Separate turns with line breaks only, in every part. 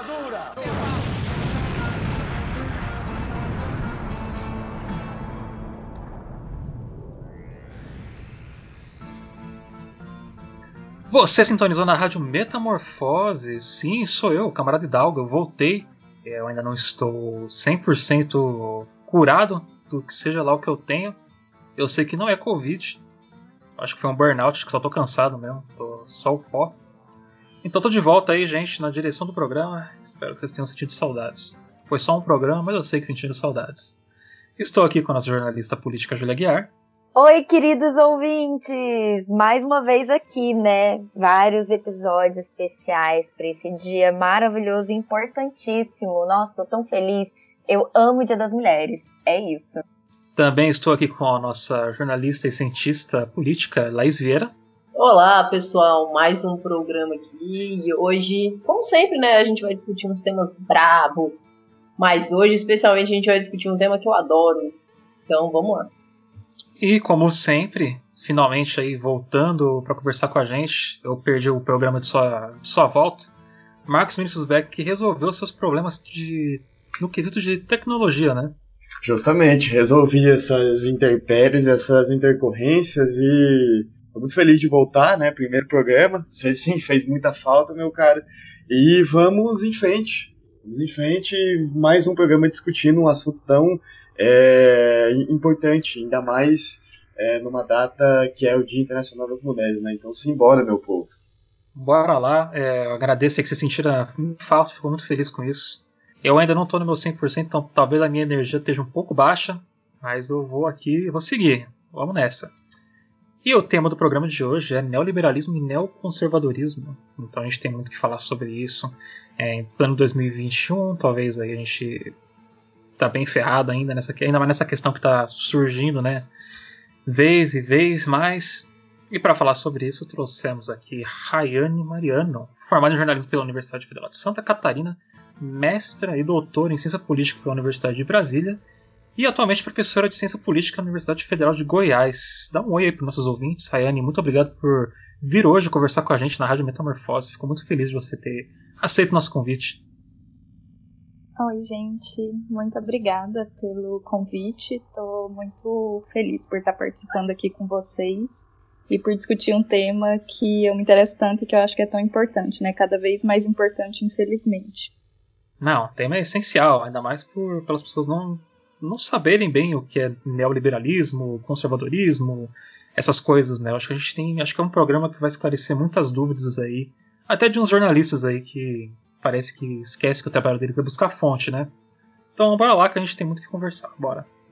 ditadura!
Você sintonizou na rádio Metamorfose? Sim, sou eu, camarada Hidalgo. Eu voltei. Eu ainda não estou 100% curado do que seja lá o que eu tenho. Eu sei que não é Covid. Acho que foi um burnout, acho que só tô cansado mesmo. Tô só o pó. Então tô de volta aí, gente, na direção do programa. Espero que vocês tenham sentido saudades. Foi só um programa, mas eu sei que sentiram saudades. Estou aqui com a nossa jornalista política Julia Guiar.
Oi, queridos ouvintes! Mais uma vez aqui, né? Vários episódios especiais para esse dia maravilhoso e importantíssimo. Nossa, tô tão feliz. Eu amo o Dia das Mulheres. É isso.
Também estou aqui com a nossa jornalista e cientista política, Laís Vieira.
Olá, pessoal, mais um programa aqui. E hoje, como sempre, né, a gente vai discutir uns temas brabo. Mas hoje, especialmente, a gente vai discutir um tema que eu adoro. Então, vamos lá.
E como sempre, finalmente aí voltando para conversar com a gente, eu perdi o programa de sua, de sua volta. Marcos Vinicius Beck que resolveu seus problemas de no quesito de tecnologia, né?
Justamente, resolvi essas interpéries, essas intercorrências e muito feliz de voltar, né? Primeiro programa, você sim fez muita falta, meu cara. E vamos em frente, vamos em frente, mais um programa discutindo um assunto tão é importante, ainda mais é, numa data que é o Dia Internacional das Mulheres, né? Então simbora, meu povo.
Bora lá, é, eu agradeço que vocês sentiram falta, fico muito feliz com isso. Eu ainda não estou no meu 100%, então talvez a minha energia esteja um pouco baixa, mas eu vou aqui e vou seguir. Vamos nessa. E o tema do programa de hoje é neoliberalismo e neoconservadorismo. Então a gente tem muito que falar sobre isso. É, em plano 2021, talvez aí a gente tá bem ferrado ainda nessa ainda mais nessa questão que está surgindo, né? Vez e vez mais. E para falar sobre isso, trouxemos aqui Rayane Mariano, formada em jornalismo pela Universidade Federal de Santa Catarina, mestra e doutora em ciência política pela Universidade de Brasília e atualmente professora de ciência política na Universidade Federal de Goiás. Dá um oi aí para nossos ouvintes. Rayane, muito obrigado por vir hoje conversar com a gente na Rádio Metamorfose. Fico muito feliz de você ter aceito o nosso convite.
Oi, gente. Muito obrigada pelo convite. Estou muito feliz por estar participando aqui com vocês e por discutir um tema que eu me interesso tanto e que eu acho que é tão importante, né? Cada vez mais importante, infelizmente.
Não, o tema é essencial, ainda mais por pelas pessoas não não saberem bem o que é neoliberalismo, conservadorismo, essas coisas, né? Acho que a gente tem, acho que é um programa que vai esclarecer muitas dúvidas aí, até de uns jornalistas aí que parece que esquece que o trabalho deles é buscar fonte, né? Então bora lá que a gente tem muito que conversar, bora.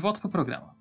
volta para o programa.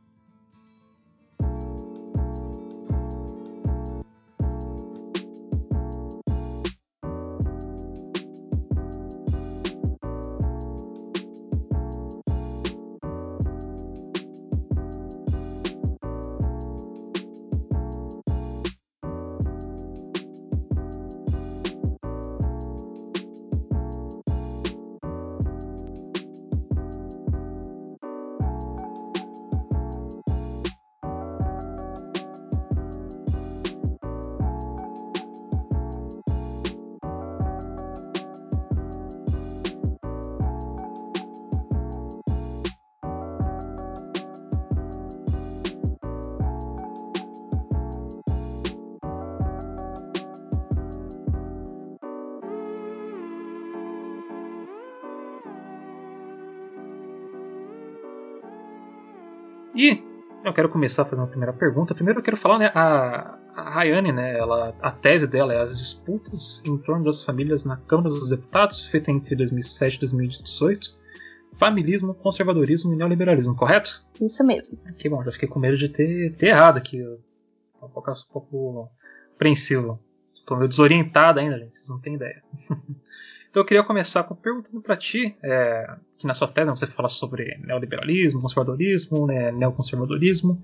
Quero começar fazendo a primeira pergunta. Primeiro eu quero falar, né, a, a Rayane, né, ela, a tese dela é as disputas em torno das famílias na Câmara dos Deputados, feita entre 2007 e 2018. Familismo, conservadorismo e neoliberalismo, correto?
Isso mesmo.
Que bom, já fiquei com medo de ter, ter errado aqui. Um pouco, um pouco apreensivo. Tô meio desorientado ainda, gente, vocês não têm ideia. Então eu queria começar com, perguntando para ti, é, que na sua tese você fala sobre neoliberalismo, conservadorismo, né, neoconservadorismo.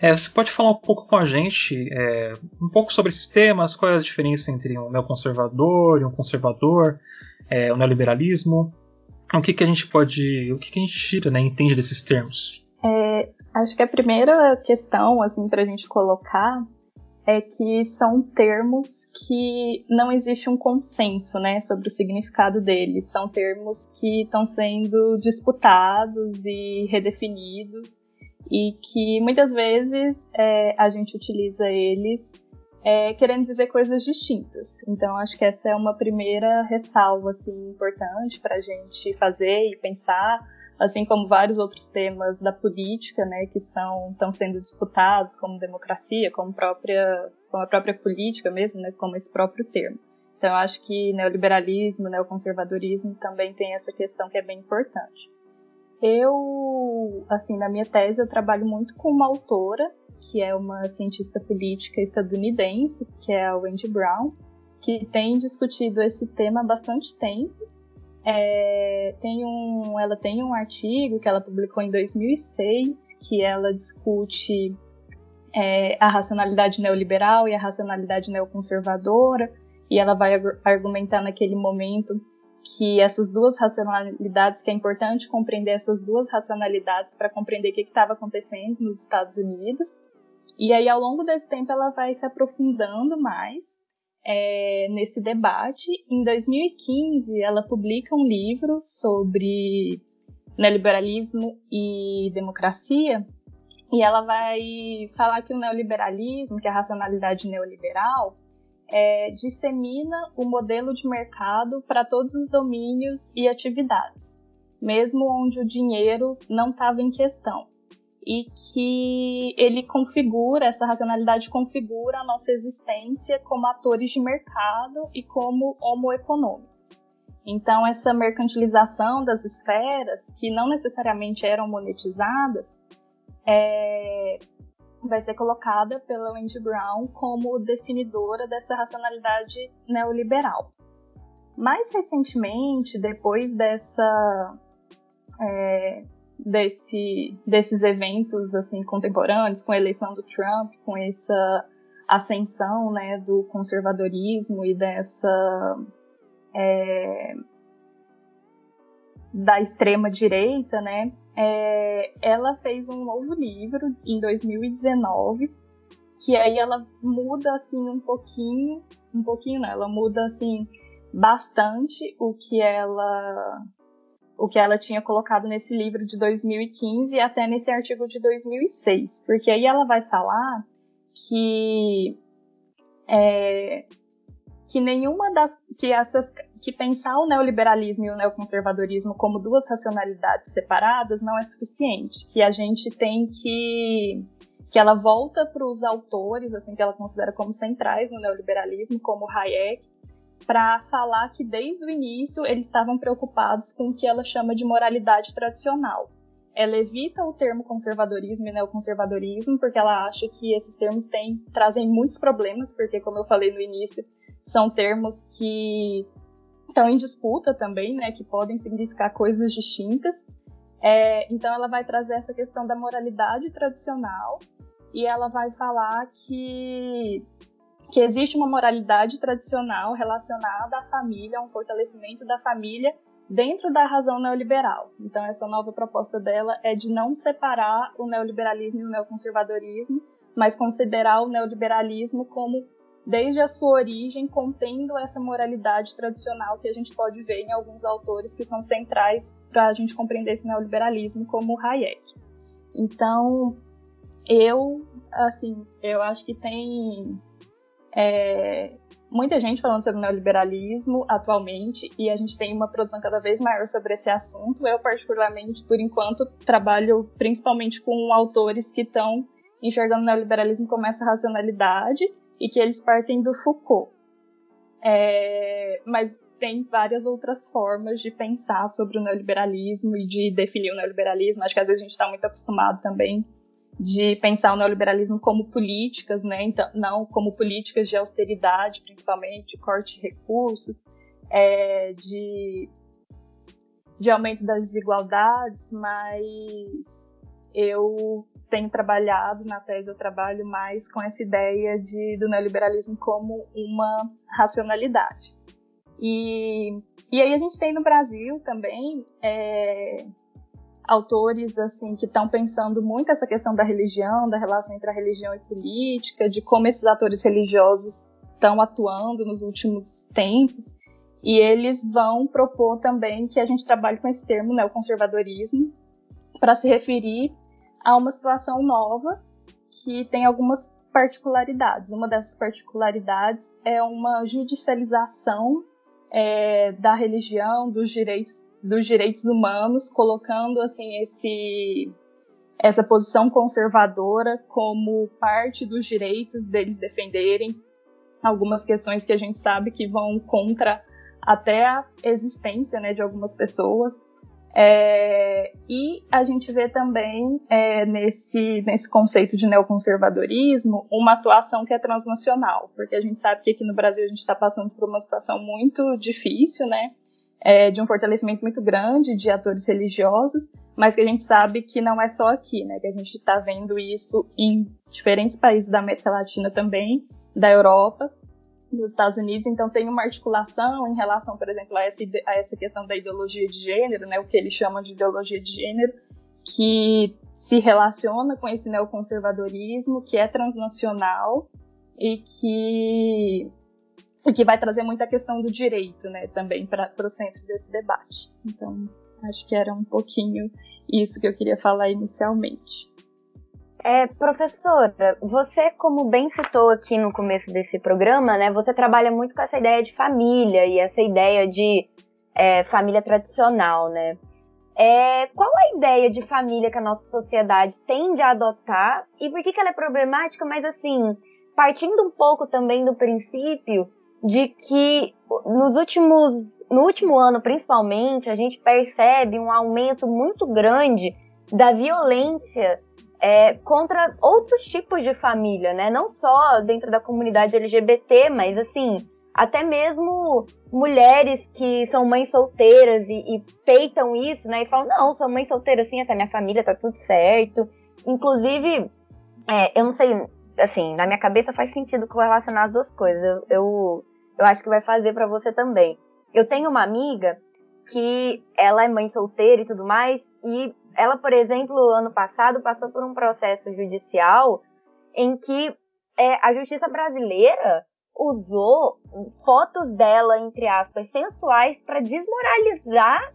É, você pode falar um pouco com a gente, é, um pouco sobre esses temas, qual é a diferença entre um neoconservador e um conservador, é, o neoliberalismo, o que, que a gente pode, o que, que a gente tira, né, entende desses termos?
É, acho que a primeira questão, assim, para a gente colocar é que são termos que não existe um consenso, né, sobre o significado deles. São termos que estão sendo disputados e redefinidos e que muitas vezes é, a gente utiliza eles é, querendo dizer coisas distintas. Então acho que essa é uma primeira ressalva assim importante para a gente fazer e pensar assim como vários outros temas da política, né, que são estão sendo disputados, como democracia, como própria, como a própria política mesmo, né, como esse próprio termo. Então, acho que neoliberalismo, neoconservadorismo também tem essa questão que é bem importante. Eu, assim, na minha tese, eu trabalho muito com uma autora, que é uma cientista política estadunidense, que é a Wendy Brown, que tem discutido esse tema há bastante tempo é, tem um, ela tem um artigo que ela publicou em 2006 que ela discute é, a racionalidade neoliberal e a racionalidade neoconservadora e ela vai argumentar naquele momento que essas duas racionalidades, que é importante compreender essas duas racionalidades para compreender o que estava acontecendo nos Estados Unidos. E aí, ao longo desse tempo, ela vai se aprofundando mais é, nesse debate. Em 2015, ela publica um livro sobre neoliberalismo e democracia, e ela vai falar que o neoliberalismo, que é a racionalidade neoliberal, é, dissemina o modelo de mercado para todos os domínios e atividades, mesmo onde o dinheiro não estava em questão e que ele configura, essa racionalidade configura a nossa existência como atores de mercado e como homo econômicos. Então, essa mercantilização das esferas, que não necessariamente eram monetizadas, é, vai ser colocada pela Wendy Brown como definidora dessa racionalidade neoliberal. Mais recentemente, depois dessa é, desse, desses eventos assim contemporâneos, com a eleição do Trump, com essa ascensão né, do conservadorismo e dessa é, da extrema direita, né? É, ela fez um novo livro em 2019 que aí ela muda assim um pouquinho, um pouquinho, não, ela muda assim bastante o que ela o que ela tinha colocado nesse livro de 2015 e até nesse artigo de 2006, porque aí ela vai falar que é, que nenhuma das que essas que pensar o neoliberalismo e o neoconservadorismo como duas racionalidades separadas não é suficiente, que a gente tem que que ela volta para os autores assim que ela considera como centrais no neoliberalismo, como Hayek, para falar que desde o início eles estavam preocupados com o que ela chama de moralidade tradicional. Ela evita o termo conservadorismo e neoconservadorismo porque ela acha que esses termos têm, trazem muitos problemas, porque, como eu falei no início, são termos que estão em disputa também, né, que podem significar coisas distintas. É, então, ela vai trazer essa questão da moralidade tradicional e ela vai falar que que existe uma moralidade tradicional relacionada à família, a um fortalecimento da família dentro da razão neoliberal. Então, essa nova proposta dela é de não separar o neoliberalismo e o neoconservadorismo, mas considerar o neoliberalismo como, desde a sua origem, contendo essa moralidade tradicional que a gente pode ver em alguns autores que são centrais para a gente compreender esse neoliberalismo, como Hayek. Então, eu, assim, eu acho que tem é, muita gente falando sobre neoliberalismo atualmente e a gente tem uma produção cada vez maior sobre esse assunto. Eu, particularmente, por enquanto, trabalho principalmente com autores que estão enxergando o neoliberalismo como essa racionalidade e que eles partem do Foucault. É, mas tem várias outras formas de pensar sobre o neoliberalismo e de definir o neoliberalismo. Acho que às vezes a gente está muito acostumado também de pensar o neoliberalismo como políticas, né? Então, não como políticas de austeridade, principalmente, corte de recursos. é, de, de aumento das desigualdades, mas eu tenho trabalhado na tese, eu trabalho mais com essa ideia de, do neoliberalismo como uma racionalidade. E, e aí a gente tem no Brasil também é, autores assim que estão pensando muito essa questão da religião, da relação entre a religião e política, de como esses atores religiosos estão atuando nos últimos tempos. E eles vão propor também que a gente trabalhe com esse termo, né, o conservadorismo, para se referir a uma situação nova que tem algumas particularidades. Uma dessas particularidades é uma judicialização é, da religião, dos direitos, dos direitos humanos, colocando assim esse essa posição conservadora como parte dos direitos deles defenderem algumas questões que a gente sabe que vão contra até a existência né, de algumas pessoas. É, e a gente vê também é, nesse, nesse conceito de neoconservadorismo uma atuação que é transnacional, porque a gente sabe que aqui no Brasil a gente está passando por uma situação muito difícil, né? É, de um fortalecimento muito grande de atores religiosos, mas que a gente sabe que não é só aqui, né? Que a gente está vendo isso em diferentes países da América Latina também, da Europa, nos Estados Unidos, então tem uma articulação em relação, por exemplo, a essa, a essa questão da ideologia de gênero, né, o que eles chamam de ideologia de gênero, que se relaciona com esse neoconservadorismo, que é transnacional e que, e que vai trazer muita questão do direito né, também para o centro desse debate. Então, acho que era um pouquinho isso que eu queria falar inicialmente.
É, professora, você, como bem citou aqui no começo desse programa, né, você trabalha muito com essa ideia de família e essa ideia de é, família tradicional, né? É, qual a ideia de família que a nossa sociedade tende a adotar e por que, que ela é problemática? Mas assim, partindo um pouco também do princípio de que nos últimos, no último ano principalmente, a gente percebe um aumento muito grande da violência é, contra outros tipos de família, né? Não só dentro da comunidade LGBT, mas assim, até mesmo mulheres que são mães solteiras e, e peitam isso, né? E falam, não, sou mãe solteira, assim, essa é minha família, tá tudo certo. Inclusive, é, eu não sei, assim, na minha cabeça faz sentido correlacionar as duas coisas. Eu, eu, eu acho que vai fazer para você também. Eu tenho uma amiga que ela é mãe solteira e tudo mais, e ela, por exemplo, ano passado passou por um processo judicial em que é, a justiça brasileira usou fotos dela, entre aspas, sensuais para desmoralizar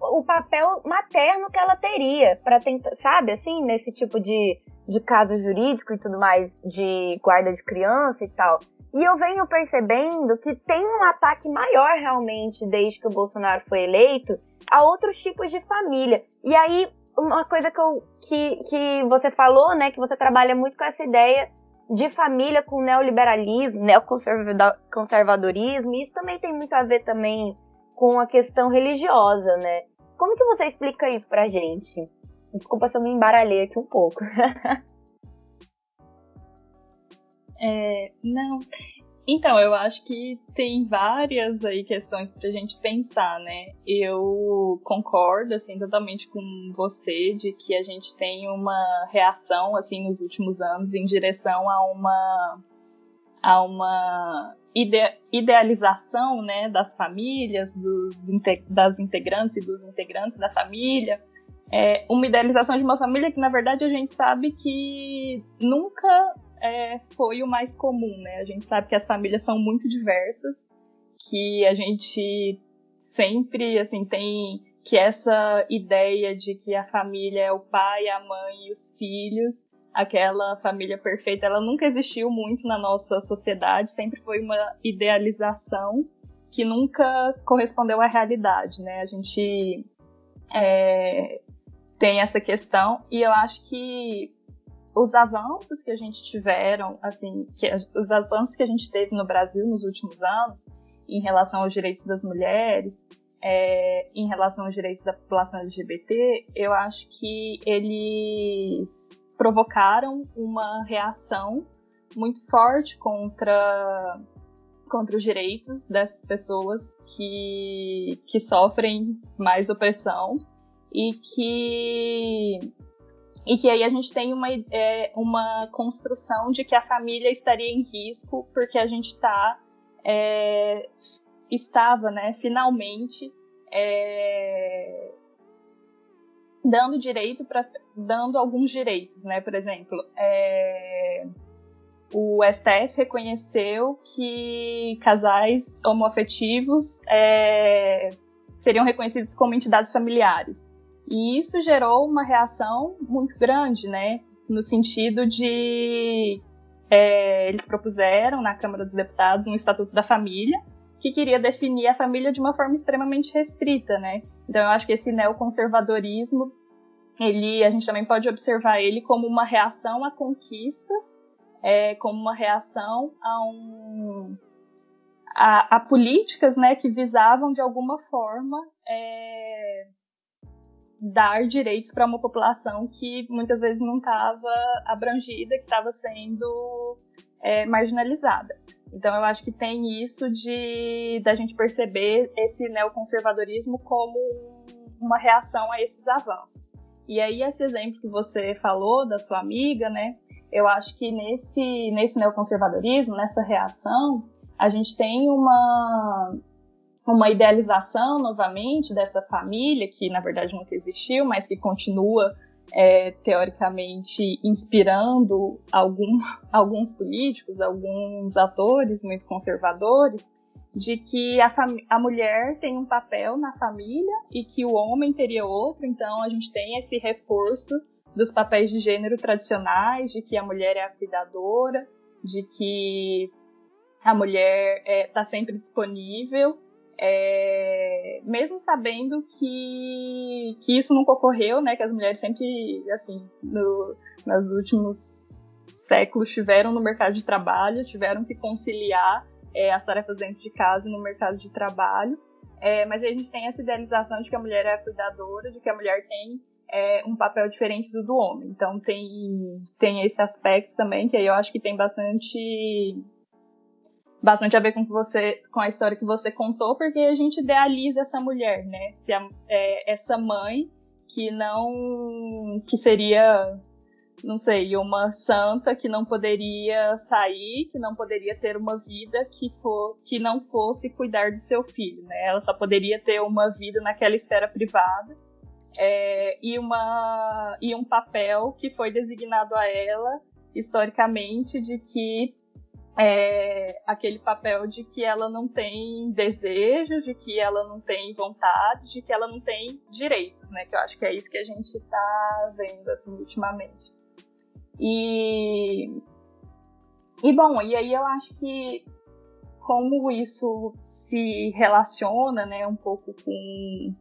o papel materno que ela teria para tentar, sabe, assim, nesse tipo de, de caso jurídico e tudo mais, de guarda de criança e tal. E eu venho percebendo que tem um ataque maior realmente desde que o Bolsonaro foi eleito a outros tipos de família. E aí, uma coisa que, eu, que, que você falou, né, que você trabalha muito com essa ideia de família com neoliberalismo, neoconservadorismo, isso também tem muito a ver também com a questão religiosa, né? Como que você explica isso pra gente? Desculpa se eu me embaralhei aqui um pouco.
é, não, então, eu acho que tem várias aí questões pra gente pensar, né? Eu concordo, assim, totalmente com você de que a gente tem uma reação, assim, nos últimos anos em direção a uma a uma ide idealização, né, das famílias, dos, das integrantes e dos integrantes da família, é uma idealização de uma família que, na verdade, a gente sabe que nunca é, foi o mais comum, né? A gente sabe que as famílias são muito diversas, que a gente sempre, assim, tem que essa ideia de que a família é o pai, a mãe e os filhos, aquela família perfeita, ela nunca existiu muito na nossa sociedade, sempre foi uma idealização que nunca correspondeu à realidade, né? A gente é, tem essa questão e eu acho que os avanços que a gente tiveram, assim, que, os avanços que a gente teve no Brasil nos últimos anos em relação aos direitos das mulheres, é, em relação aos direitos da população LGBT, eu acho que eles provocaram uma reação muito forte contra contra os direitos dessas pessoas que, que sofrem mais opressão e que e que aí a gente tem uma, é, uma construção de que a família estaria em risco porque a gente tá, é, estava, né, finalmente é, dando direito para dando alguns direitos, né? Por exemplo, é, o STF reconheceu que casais homoafetivos é, seriam reconhecidos como entidades familiares. E isso gerou uma reação muito grande, né? No sentido de. É, eles propuseram na Câmara dos Deputados um Estatuto da Família, que queria definir a família de uma forma extremamente restrita, né? Então eu acho que esse neoconservadorismo, ele, a gente também pode observar ele como uma reação a conquistas, é, como uma reação a um a, a políticas, né, que visavam de alguma forma é, dar direitos para uma população que muitas vezes não estava abrangida, que estava sendo é, marginalizada. Então eu acho que tem isso de da gente perceber esse neoconservadorismo como uma reação a esses avanços. E aí esse exemplo que você falou da sua amiga, né? Eu acho que nesse nesse neoconservadorismo, nessa reação, a gente tem uma uma idealização novamente dessa família, que na verdade nunca existiu, mas que continua é, teoricamente inspirando algum, alguns políticos, alguns atores muito conservadores, de que a, a mulher tem um papel na família e que o homem teria outro, então a gente tem esse reforço dos papéis de gênero tradicionais, de que a mulher é a cuidadora, de que a mulher está é, tá sempre disponível é, mesmo sabendo que, que isso nunca ocorreu, né, que as mulheres sempre, assim, no, nos últimos séculos tiveram no mercado de trabalho, tiveram que conciliar é, as tarefas dentro de casa e no mercado de trabalho, é, mas a gente tem essa idealização de que a mulher é a cuidadora, de que a mulher tem é, um papel diferente do do homem. Então tem, tem esse aspecto também, que aí eu acho que tem bastante bastante a ver com, você, com a história que você contou, porque a gente idealiza essa mulher, né? Se a, é, essa mãe que não. que seria, não sei, uma santa que não poderia sair, que não poderia ter uma vida que, for, que não fosse cuidar do seu filho, né? Ela só poderia ter uma vida naquela esfera privada. É, e, uma, e um papel que foi designado a ela historicamente de que é, aquele papel de que ela não tem desejo, de que ela não tem vontade, de que ela não tem direitos, né? Que eu acho que é isso que a gente está vendo assim ultimamente. E e bom, e aí eu acho que como isso se relaciona, né, um pouco com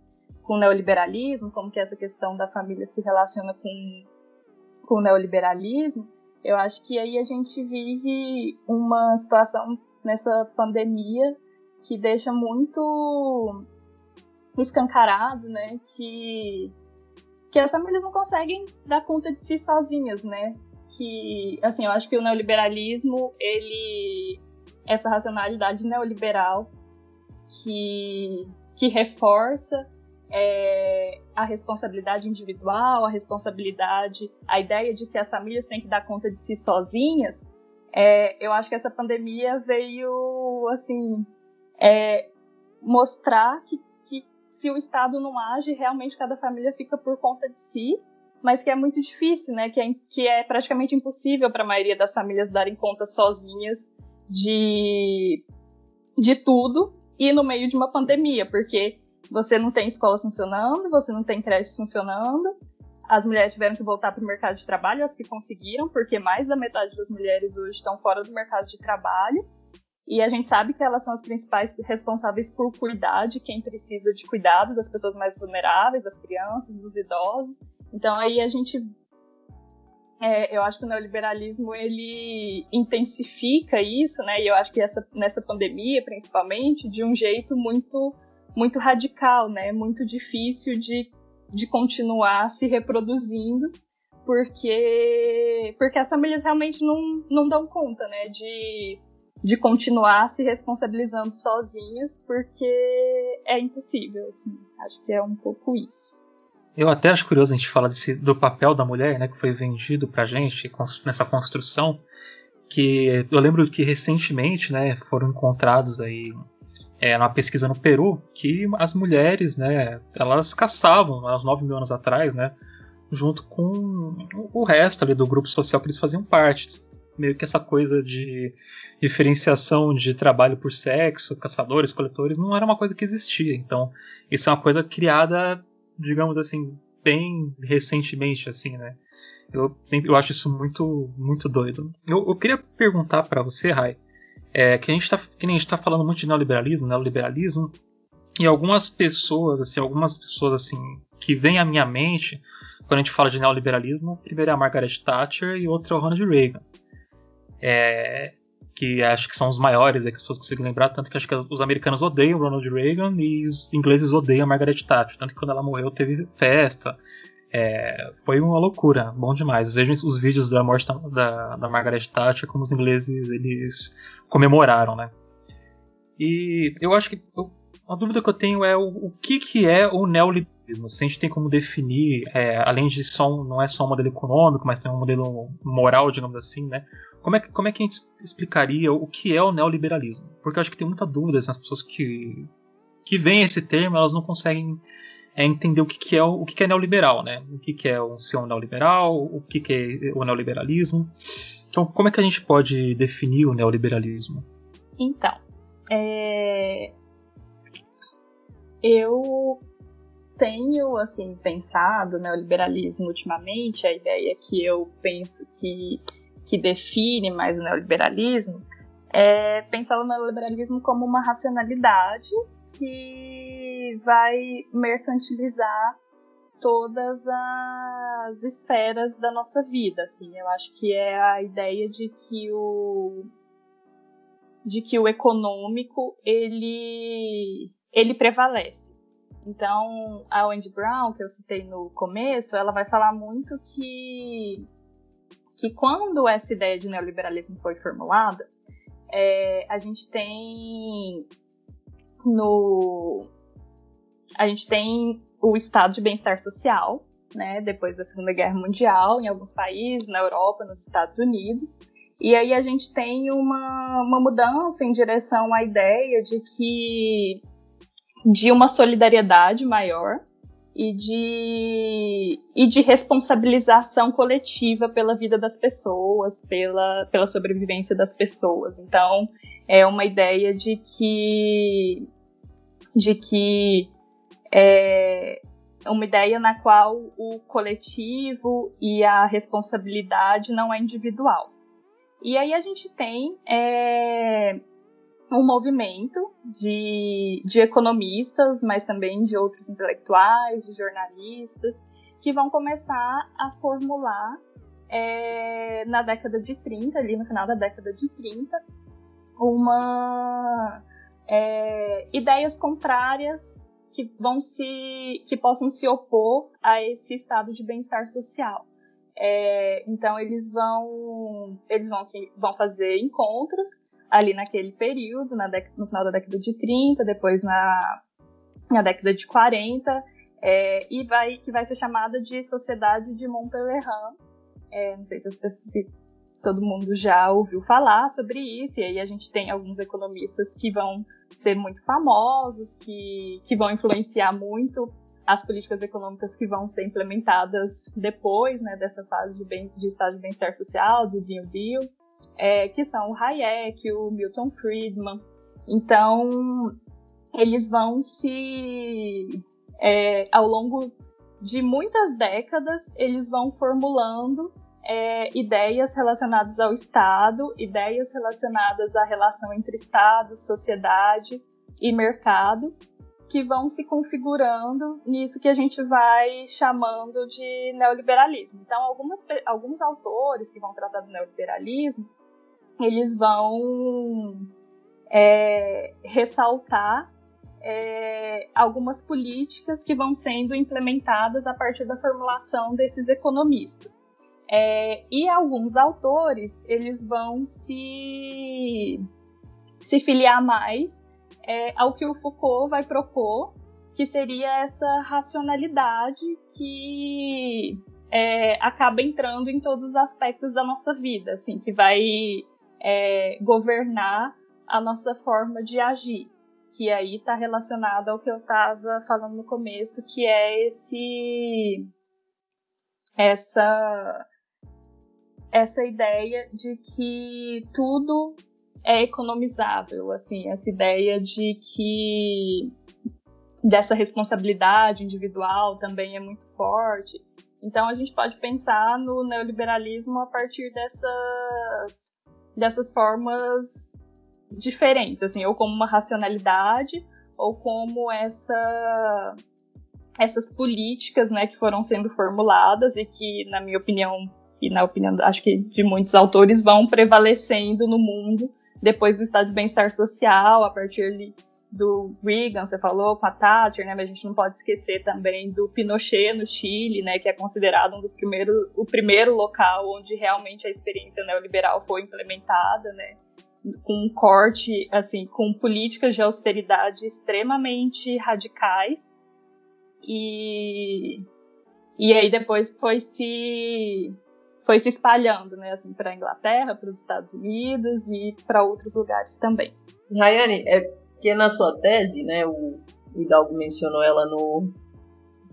com o neoliberalismo, como que essa questão da família se relaciona com com o neoliberalismo, eu acho que aí a gente vive uma situação nessa pandemia que deixa muito escancarado, né, que que as famílias não conseguem dar conta de si sozinhas, né? Que, assim, eu acho que o neoliberalismo, ele essa racionalidade neoliberal que que reforça é, a responsabilidade individual, a responsabilidade, a ideia de que as famílias têm que dar conta de si sozinhas, é, eu acho que essa pandemia veio, assim, é, mostrar que, que se o Estado não age, realmente cada família fica por conta de si, mas que é muito difícil, né? Que é, que é praticamente impossível para a maioria das famílias darem conta sozinhas de, de tudo e no meio de uma pandemia, porque você não tem escolas funcionando, você não tem creches funcionando. As mulheres tiveram que voltar para o mercado de trabalho, as que conseguiram, porque mais da metade das mulheres hoje estão fora do mercado de trabalho. E a gente sabe que elas são as principais responsáveis por cuidar de quem precisa de cuidado, das pessoas mais vulneráveis, das crianças, dos idosos. Então aí a gente é, eu acho que o neoliberalismo ele intensifica isso, né? E eu acho que essa, nessa pandemia, principalmente, de um jeito muito muito radical, né? Muito difícil de, de continuar se reproduzindo, porque porque as famílias realmente não, não dão conta, né? De, de continuar se responsabilizando sozinhas, porque é impossível, assim. Acho que é um pouco isso.
Eu até acho curioso a gente falar desse, do papel da mulher, né, que foi vendido pra gente nessa construção, que eu lembro que recentemente, né, foram encontrados aí é, numa pesquisa no Peru que as mulheres, né, elas caçavam há uns 9 mil anos atrás, né, junto com o resto ali do grupo social que eles faziam parte. Meio que essa coisa de diferenciação de trabalho por sexo, caçadores, coletores, não era uma coisa que existia. Então, isso é uma coisa criada, digamos assim, bem recentemente, assim, né? Eu sempre eu acho isso muito muito doido. Eu, eu queria perguntar para você, Rai, é, que a gente tá, que a gente tá falando muito de neoliberalismo, neoliberalismo, e algumas pessoas, assim, algumas pessoas assim que vêm à minha mente quando a gente fala de neoliberalismo, primeiro é a Margaret Thatcher e outro é o Ronald Reagan. É, que acho que são os maiores, é que as pessoas conseguem lembrar, tanto que acho que os americanos odeiam Ronald Reagan e os ingleses odeiam Margaret Thatcher, tanto que quando ela morreu teve festa, é, foi uma loucura, bom demais. Vejam os vídeos da morte da, da Margaret Thatcher, como os ingleses eles comemoraram, né? E eu acho que a dúvida que eu tenho é o, o que, que é o neoliberalismo. Se a gente tem como definir, é, além de só um, não é só um modelo econômico, mas tem um modelo moral, digamos assim, né? Como é, como é que a gente explicaria o que é o neoliberalismo? Porque eu acho que tem muita dúvida nas pessoas que, que veem esse termo, elas não conseguem é entender o que, que é o, que, que, é neoliberal, né? O que, que é o ser um neoliberal, o que, que é o neoliberalismo. Então, como é que a gente pode definir o neoliberalismo?
Então, é... eu tenho assim pensado neoliberalismo ultimamente, a ideia que eu penso que, que define mais o neoliberalismo é pensar o neoliberalismo como uma racionalidade que vai mercantilizar todas as esferas da nossa vida, assim. Eu acho que é a ideia de que o de que o econômico ele ele prevalece. Então, a Wendy Brown, que eu citei no começo, ela vai falar muito que que quando essa ideia de neoliberalismo foi formulada, é, a gente tem no a gente tem o estado de bem-estar social, né, depois da Segunda Guerra Mundial, em alguns países, na Europa, nos Estados Unidos. E aí a gente tem uma, uma mudança em direção à ideia de que de uma solidariedade maior e de, e de responsabilização coletiva pela vida das pessoas, pela, pela sobrevivência das pessoas. Então, é uma ideia de que, de que é uma ideia na qual o coletivo e a responsabilidade não é individual. E aí a gente tem é, um movimento de, de economistas, mas também de outros intelectuais, de jornalistas, que vão começar a formular é, na década de 30, ali no final da década de 30, uma é, ideias contrárias que vão se que possam se opor a esse estado de bem-estar social. É, então eles vão eles vão, vão fazer encontros ali naquele período, na no final da década de 30, depois na, na década de 40, é, e vai, que vai ser chamada de Sociedade de Montpellerin. É, não sei se, se, todo mundo já ouviu falar sobre isso, e aí a gente tem alguns economistas que vão ser muito famosos, que, que vão influenciar muito as políticas econômicas que vão ser implementadas depois né, dessa fase de, bem, de estado de bem-estar social, do New Deal é, que são o Hayek, o Milton Friedman. Então, eles vão se. É, ao longo de muitas décadas, eles vão formulando é, ideias relacionadas ao Estado, ideias relacionadas à relação entre Estado, sociedade e mercado, que vão se configurando nisso que a gente vai chamando de neoliberalismo. Então, algumas, alguns autores que vão tratar do neoliberalismo, eles vão é, ressaltar é, algumas políticas que vão sendo implementadas a partir da formulação desses economistas. É, e alguns autores eles vão se se filiar mais é, ao que o Foucault vai propor, que seria essa racionalidade que é, acaba entrando em todos os aspectos da nossa vida, assim, que vai é, governar a nossa forma de agir, que aí está relacionado ao que eu estava falando no começo, que é esse essa essa ideia de que tudo é economizável, assim, essa ideia de que dessa responsabilidade individual também é muito forte. Então a gente pode pensar no neoliberalismo a partir dessas dessas formas diferentes, assim, ou como uma racionalidade ou como essa essas políticas, né, que foram sendo formuladas e que, na minha opinião e na opinião, acho que de muitos autores, vão prevalecendo no mundo depois do estado de bem-estar social, a partir do Reagan, você falou, com a Thatcher, né, mas a gente não pode esquecer também do Pinochet no Chile, né, que é considerado um dos primeiros, o primeiro local onde realmente a experiência neoliberal foi implementada, né, com um corte, assim, com políticas de austeridade extremamente radicais, e, e aí depois foi se foi se espalhando, né, assim, para a Inglaterra, para os Estados Unidos e para outros lugares também.
Rayane, é que na sua tese, né, o, Hidalgo mencionou ela no,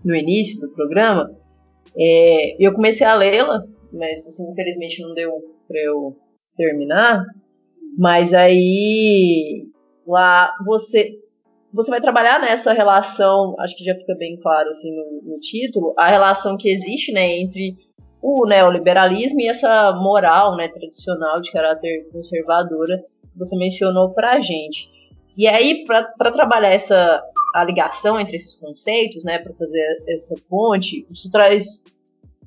no início do programa, é, eu comecei a lê-la, mas assim, infelizmente não deu para eu terminar. Mas aí lá você você vai trabalhar nessa relação, acho que já fica bem claro assim no, no título, a relação que existe, né, entre o neoliberalismo e essa moral né, tradicional de caráter conservadora que você mencionou para a gente. E aí, para trabalhar essa a ligação entre esses conceitos, né, para fazer essa ponte, isso traz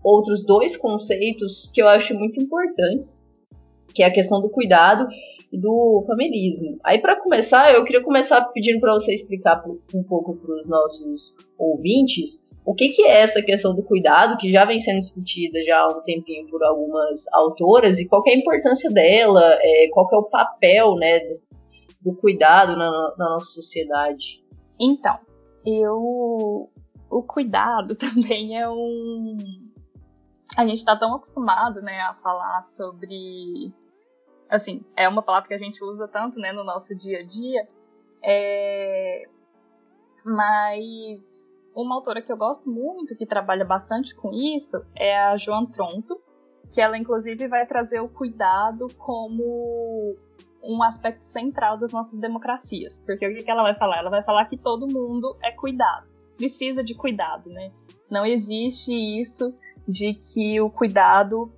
outros dois conceitos que eu acho muito importantes, que é a questão do cuidado e do familismo. Aí, para começar, eu queria começar pedindo para você explicar um pouco para os nossos ouvintes o que, que é essa questão do cuidado, que já vem sendo discutida já há um tempinho por algumas autoras, e qual é a importância dela, é, qual é o papel né, do cuidado na, na nossa sociedade?
Então, eu. O cuidado também é um. A gente está tão acostumado né, a falar sobre. Assim, é uma palavra que a gente usa tanto né, no nosso dia a dia, é... mas uma autora que eu gosto muito, que trabalha bastante com isso, é a Joan Tronto, que ela inclusive vai trazer o cuidado como um aspecto central das nossas democracias. Porque o que ela vai falar? Ela vai falar que todo mundo é cuidado, precisa de cuidado, né? Não existe isso de que o cuidado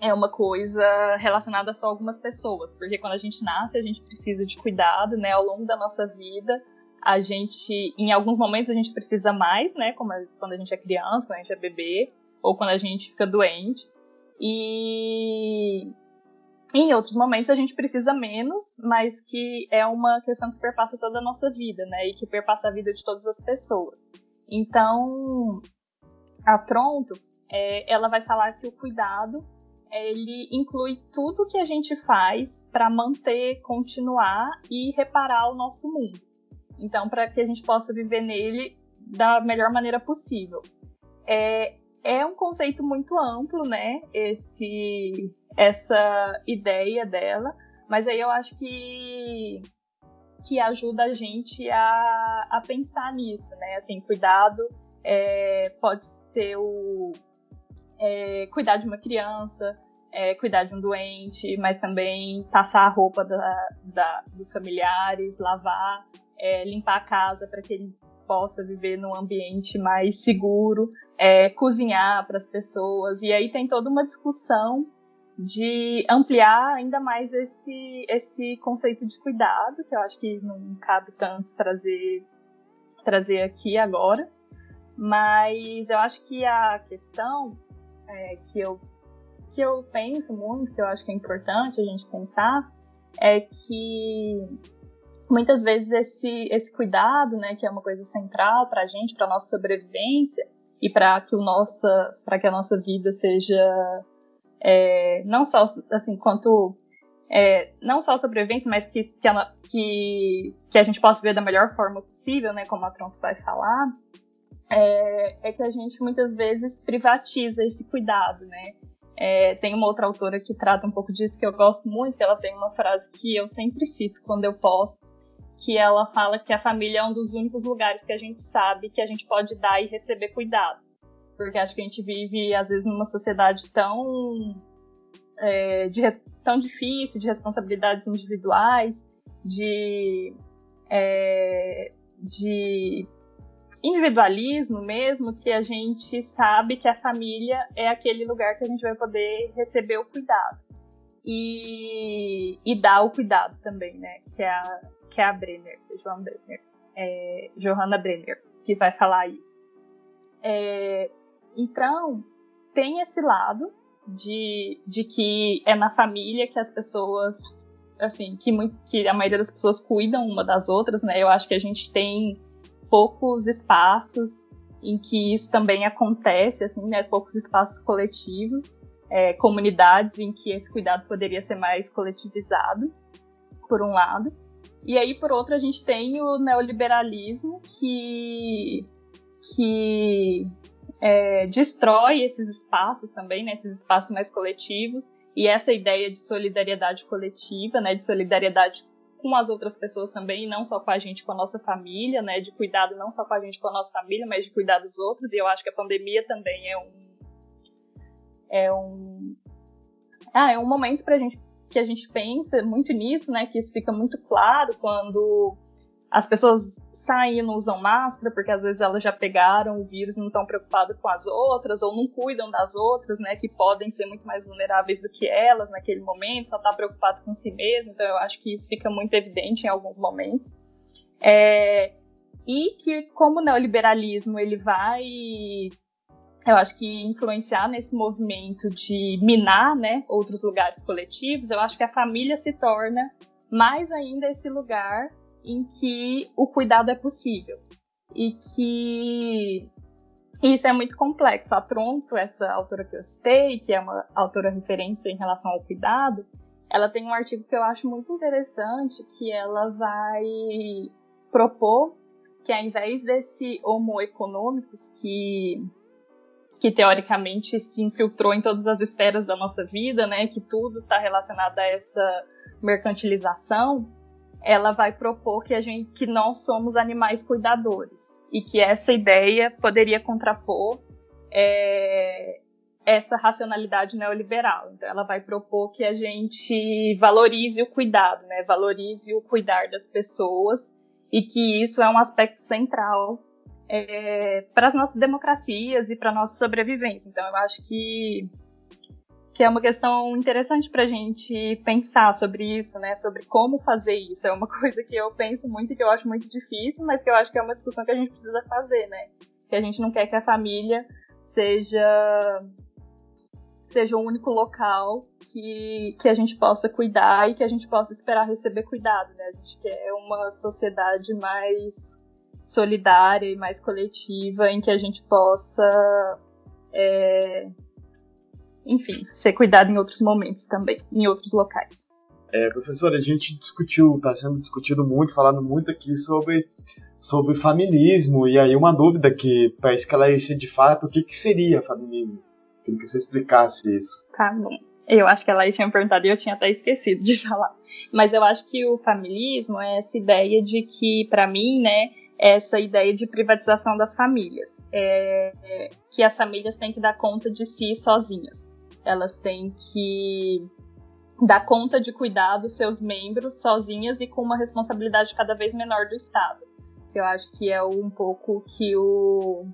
é uma coisa relacionada só a algumas pessoas, porque quando a gente nasce, a gente precisa de cuidado, né, ao longo da nossa vida, a gente, em alguns momentos a gente precisa mais, né, como quando a gente é criança, quando a gente é bebê, ou quando a gente fica doente. E em outros momentos a gente precisa menos, mas que é uma questão que perpassa toda a nossa vida, né, e que perpassa a vida de todas as pessoas. Então, a Tronto, é, ela vai falar que o cuidado ele inclui tudo que a gente faz para manter, continuar e reparar o nosso mundo. Então, para que a gente possa viver nele da melhor maneira possível. É, é um conceito muito amplo, né? Esse, essa ideia dela, mas aí eu acho que que ajuda a gente a, a pensar nisso, né? Assim, cuidado é, pode ser o é, cuidar de uma criança, é, cuidar de um doente, mas também passar a roupa da, da, dos familiares, lavar é, limpar a casa para que ele possa viver num ambiente mais seguro, é, cozinhar para as pessoas. E aí tem toda uma discussão de ampliar ainda mais esse, esse conceito de cuidado, que eu acho que não cabe tanto trazer, trazer aqui agora. Mas eu acho que a questão é, que, eu, que eu penso muito, que eu acho que é importante a gente pensar, é que muitas vezes esse, esse cuidado, né, que é uma coisa central para a gente, para nossa sobrevivência e para que o nossa, para que a nossa vida seja é, não só assim quanto é, não só sobrevivência, mas que, que, a, que, que a gente possa ver da melhor forma possível, né, como a Trump vai falar, é, é que a gente muitas vezes privatiza esse cuidado, né? É, tem uma outra autora que trata um pouco disso que eu gosto muito, que ela tem uma frase que eu sempre cito quando eu posso, que ela fala que a família é um dos únicos lugares que a gente sabe que a gente pode dar e receber cuidado. Porque acho que a gente vive, às vezes, numa sociedade tão, é, de, tão difícil, de responsabilidades individuais, de, é, de individualismo mesmo, que a gente sabe que a família é aquele lugar que a gente vai poder receber o cuidado. E, e dar o cuidado também, né? Que é a, que é a Brenner, Brenner, é, Johanna Brenner, que vai falar isso. É, então, tem esse lado de, de que é na família que as pessoas, assim, que, muito, que a maioria das pessoas cuidam uma das outras, né? Eu acho que a gente tem poucos espaços em que isso também acontece, assim, né? Poucos espaços coletivos, é, comunidades em que esse cuidado poderia ser mais coletivizado, por um lado. E aí, por outro, a gente tem o neoliberalismo que, que é, destrói esses espaços também, né, esses espaços mais coletivos, e essa ideia de solidariedade coletiva, né, de solidariedade com as outras pessoas também, e não só com a gente, com a nossa família, né, de cuidado não só com a gente, com a nossa família, mas de cuidar dos outros, e eu acho que a pandemia também é um é um ah, é um momento pra gente que a gente pensa muito nisso, né? Que isso fica muito claro quando as pessoas saem e não usam máscara, porque às vezes elas já pegaram o vírus e não estão preocupadas com as outras, ou não cuidam das outras, né? Que podem ser muito mais vulneráveis do que elas naquele momento, só tá preocupado com si mesmo. Então eu acho que isso fica muito evidente em alguns momentos. É, e que como o neoliberalismo ele vai eu acho que influenciar nesse movimento de minar né, outros lugares coletivos, eu acho que a família se torna mais ainda esse lugar em que o cuidado é possível. E que isso é muito complexo. A Tronto, essa autora que eu citei, que é uma autora referência em relação ao cuidado, ela tem um artigo que eu acho muito interessante, que ela vai propor que ao invés desse homo econômicos que que teoricamente se infiltrou em todas as esferas da nossa vida, né, que tudo está relacionado a essa mercantilização, ela vai propor que a gente, que nós somos animais cuidadores. E que essa ideia poderia contrapor é, essa racionalidade neoliberal. Então, ela vai propor que a gente valorize o cuidado, né, valorize o cuidar das pessoas. E que isso é um aspecto central é, para as nossas democracias e para a nossa sobrevivência. Então, eu acho que, que é uma questão interessante para a gente pensar sobre isso, né? Sobre como fazer isso. É uma coisa que eu penso muito e que eu acho muito difícil, mas que eu acho que é uma discussão que a gente precisa fazer, né? Que a gente não quer que a família seja seja o único local que, que a gente possa cuidar e que a gente possa esperar receber cuidado, né? A gente quer uma sociedade mais solidária e mais coletiva em que a gente possa, é, enfim, ser cuidado em outros momentos também, em outros locais.
É, professora, a gente discutiu, está sendo discutido muito, falando muito aqui sobre, sobre feminismo, e aí uma dúvida que para esclarecer de fato o que, que seria feminismo. Queria que você explicasse isso.
Tá bom. Eu acho que ela tinha perguntado e eu tinha até esquecido de falar. Mas eu acho que o feminismo é essa ideia de que, para mim, né, essa ideia de privatização das famílias, é, é, que as famílias têm que dar conta de si sozinhas. Elas têm que dar conta de cuidar dos seus membros sozinhas e com uma responsabilidade cada vez menor do Estado. Que eu acho que é um pouco que o,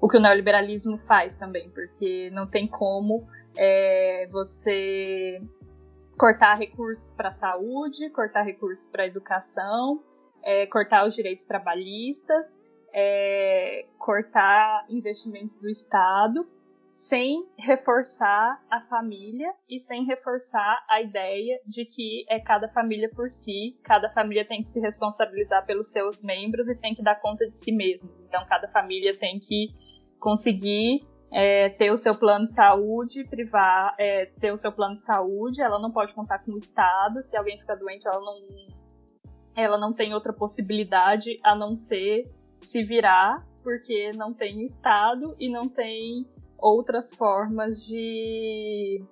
o que o neoliberalismo faz também, porque não tem como é, você cortar recursos para a saúde, cortar recursos para a educação é, cortar os direitos trabalhistas, é, cortar investimentos do Estado, sem reforçar a família e sem reforçar a ideia de que é cada família por si, cada família tem que se responsabilizar pelos seus membros e tem que dar conta de si mesmo. Então, cada família tem que conseguir é, ter o seu plano de saúde privar, é, ter o seu plano de saúde, ela não pode contar com o Estado. Se alguém ficar doente, ela não, ela não tem outra possibilidade a não ser se virar, porque não tem Estado e não tem outras formas de,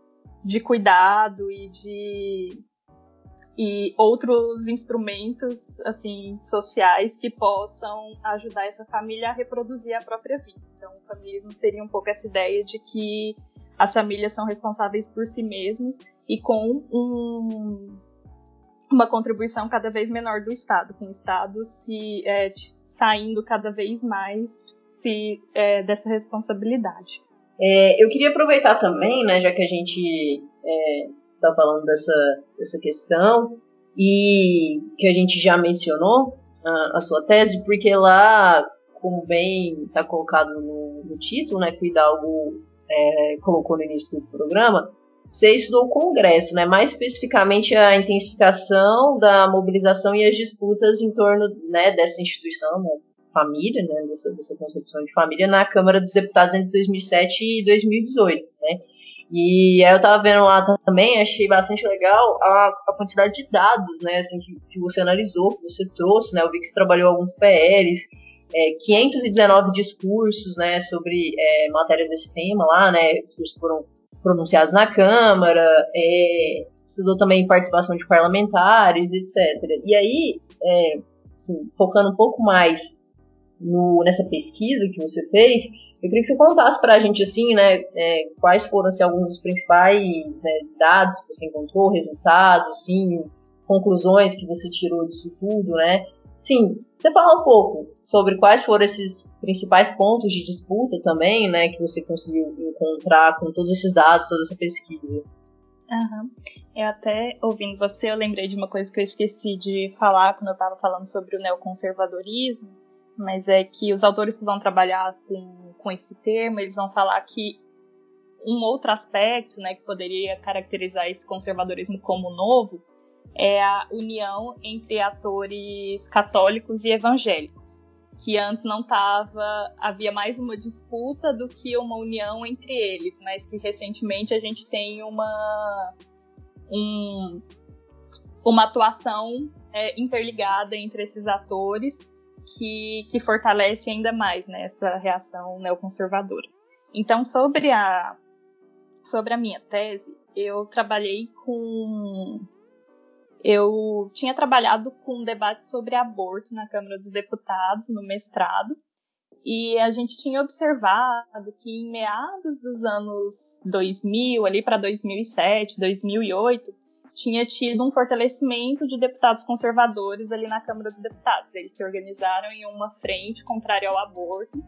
de cuidado e de e outros instrumentos assim sociais que possam ajudar essa família a reproduzir a própria vida. Então, o familismo seria um pouco essa ideia de que as famílias são responsáveis por si mesmas e com um, uma contribuição cada vez menor do Estado, com o Estado se é, saindo cada vez mais se, é, dessa responsabilidade.
É, eu queria aproveitar também, né, já que a gente é, está falando dessa, dessa questão e que a gente já mencionou a, a sua tese, porque lá, como bem está colocado no, no, título, né, que o Hidalgo é, colocou no início do programa, você estudou o Congresso, né, mais especificamente a intensificação da mobilização e as disputas em torno né, dessa instituição, né, família, né, dessa, dessa concepção de família, na Câmara dos Deputados entre 2007 e 2018. Né? E aí eu tava vendo lá também, achei bastante legal a, a quantidade de dados, né, assim, que, que, você analisou, que você trouxe, né, eu vi que você trabalhou alguns PLs, é, 519 discursos, né, sobre é, matérias desse tema lá, né, discursos foram pronunciados na Câmara, é, estudou também participação de parlamentares, etc. E aí, é, assim, focando um pouco mais no, nessa pesquisa que você fez, eu queria que você contasse para a gente, assim, né, é, quais foram assim, alguns dos principais né, dados que você encontrou, resultados, assim, conclusões que você tirou disso tudo, né? Sim, você fala um pouco sobre quais foram esses principais pontos de disputa também, né, que você conseguiu encontrar com todos esses dados, toda essa pesquisa.
Uhum. Eu até, ouvindo você, eu lembrei de uma coisa que eu esqueci de falar quando eu estava falando sobre o neoconservadorismo, mas é que os autores que vão trabalhar com, com esse termo, eles vão falar que um outro aspecto, né, que poderia caracterizar esse conservadorismo como novo, é a união entre atores católicos e evangélicos, que antes não estava, havia mais uma disputa do que uma união entre eles, mas que recentemente a gente tem uma um, uma atuação é, interligada entre esses atores que, que fortalece ainda mais né, essa reação neoconservadora. Então, sobre a, sobre a minha tese, eu trabalhei com. Eu tinha trabalhado com um debate sobre aborto na Câmara dos Deputados, no mestrado, e a gente tinha observado que em meados dos anos 2000, ali para 2007, 2008, tinha tido um fortalecimento de deputados conservadores ali na Câmara dos Deputados. Eles se organizaram em uma frente contrária ao aborto.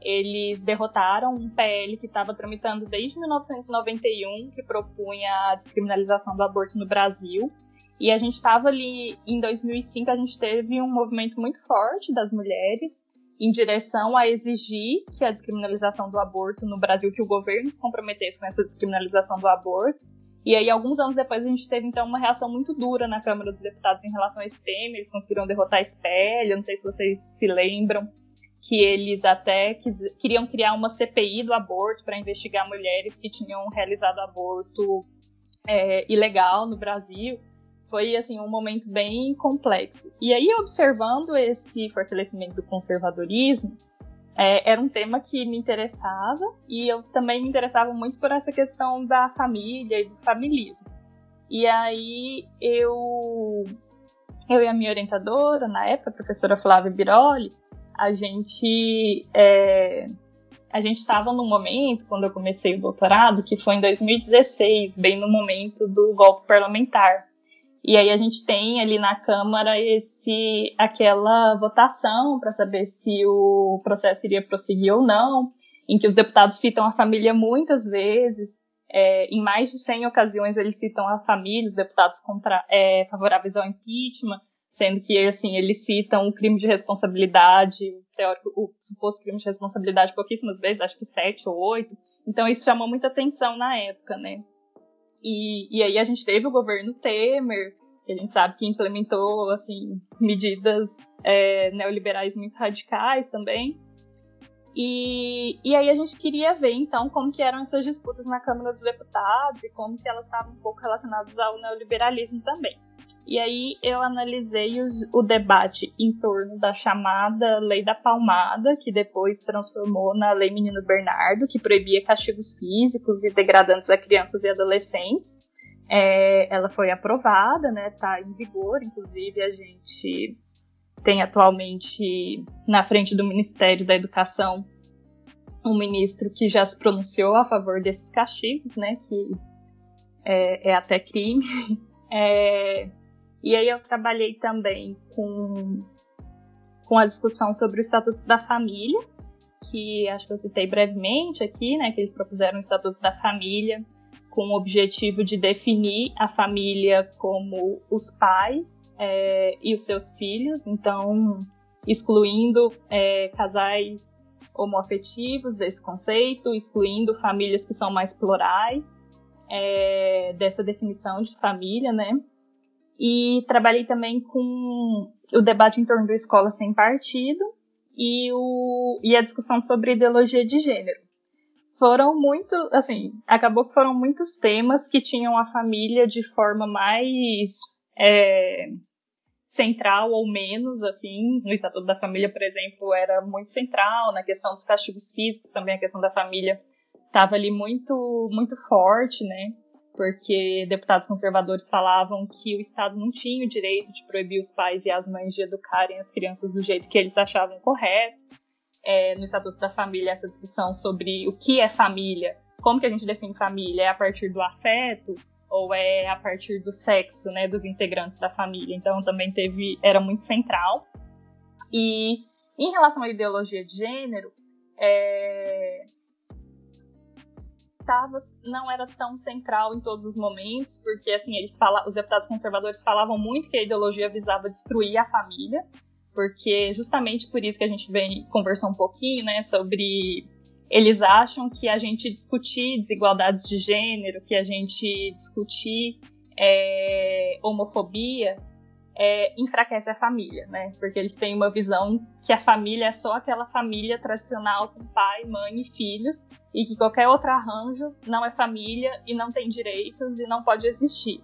Eles derrotaram um PL que estava tramitando desde 1991, que propunha a descriminalização do aborto no Brasil. E a gente estava ali, em 2005, a gente teve um movimento muito forte das mulheres em direção a exigir que a descriminalização do aborto no Brasil, que o governo se comprometesse com essa descriminalização do aborto. E aí, alguns anos depois, a gente teve, então, uma reação muito dura na Câmara dos Deputados em relação a esse tema. Eles conseguiram derrotar a SPL, eu não sei se vocês se lembram, que eles até quis, queriam criar uma CPI do aborto para investigar mulheres que tinham realizado aborto é, ilegal no Brasil. Foi, assim, um momento bem complexo. E aí, observando esse fortalecimento do conservadorismo, é, era um tema que me interessava e eu também me interessava muito por essa questão da família e do familismo. E aí eu, eu e a minha orientadora, na época, a professora Flávia Biroli, a gente é, a gente estava num momento, quando eu comecei o doutorado, que foi em 2016, bem no momento do golpe parlamentar. E aí a gente tem ali na Câmara esse aquela votação para saber se o processo iria prosseguir ou não, em que os deputados citam a família muitas vezes. É, em mais de 100 ocasiões eles citam a família, os deputados contra, é, favoráveis ao impeachment, sendo que assim eles citam o crime de responsabilidade, o, teórico, o suposto crime de responsabilidade pouquíssimas vezes, acho que sete ou oito. Então isso chamou muita atenção na época, né? E, e aí a gente teve o governo Temer, que a gente sabe que implementou assim medidas é, neoliberais muito radicais também. E, e aí a gente queria ver, então, como que eram essas disputas na Câmara dos Deputados e como que elas estavam um pouco relacionadas ao neoliberalismo também. E aí eu analisei os, o debate em torno da chamada Lei da Palmada, que depois transformou na Lei Menino Bernardo, que proibia castigos físicos e degradantes a crianças e adolescentes. É, ela foi aprovada, né? Está em vigor, inclusive a gente tem atualmente na frente do Ministério da Educação um ministro que já se pronunciou a favor desses castigos, né? Que é, é até crime. É, e aí eu trabalhei também com, com a discussão sobre o Estatuto da Família, que acho que eu citei brevemente aqui, né, que eles propuseram o Estatuto da Família com o objetivo de definir a família como os pais é, e os seus filhos, então excluindo é, casais homoafetivos desse conceito, excluindo famílias que são mais plurais é, dessa definição de família, né? E trabalhei também com o debate em torno da escola sem partido e, o, e a discussão sobre ideologia de gênero. Foram muito, assim, acabou que foram muitos temas que tinham a família de forma mais é, central ou menos, assim, no Estatuto da Família, por exemplo, era muito central, na questão dos castigos físicos também a questão da família estava ali muito, muito forte, né? Porque deputados conservadores falavam que o Estado não tinha o direito de proibir os pais e as mães de educarem as crianças do jeito que eles achavam correto. É, no Estatuto da Família, essa discussão sobre o que é família, como que a gente define família, é a partir do afeto ou é a partir do sexo, né, dos integrantes da família. Então também teve, era muito central. E em relação à ideologia de gênero, é, não era tão central em todos os momentos, porque assim, eles fala, os deputados conservadores falavam muito que a ideologia visava destruir a família, porque justamente por isso que a gente vem conversar um pouquinho, né, sobre eles acham que a gente discutir desigualdades de gênero, que a gente discutir é, homofobia é, enfraquece a família, né? Porque eles têm uma visão que a família é só aquela família tradicional com pai, mãe e filhos, e que qualquer outro arranjo não é família e não tem direitos e não pode existir.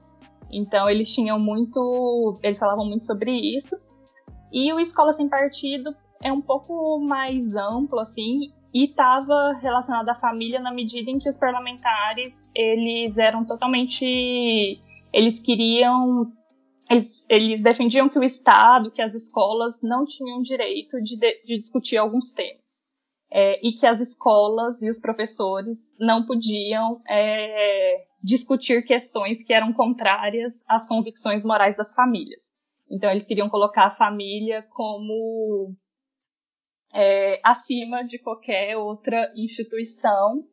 Então eles tinham muito, eles falavam muito sobre isso. E o Escola Sem Partido é um pouco mais amplo assim e estava relacionado à família na medida em que os parlamentares eles eram totalmente eles queriam eles, eles, defendiam que o Estado, que as escolas não tinham direito de, de, de discutir alguns temas. É, e que as escolas e os professores não podiam é, discutir questões que eram contrárias às convicções morais das famílias. Então, eles queriam colocar a família como é, acima de qualquer outra instituição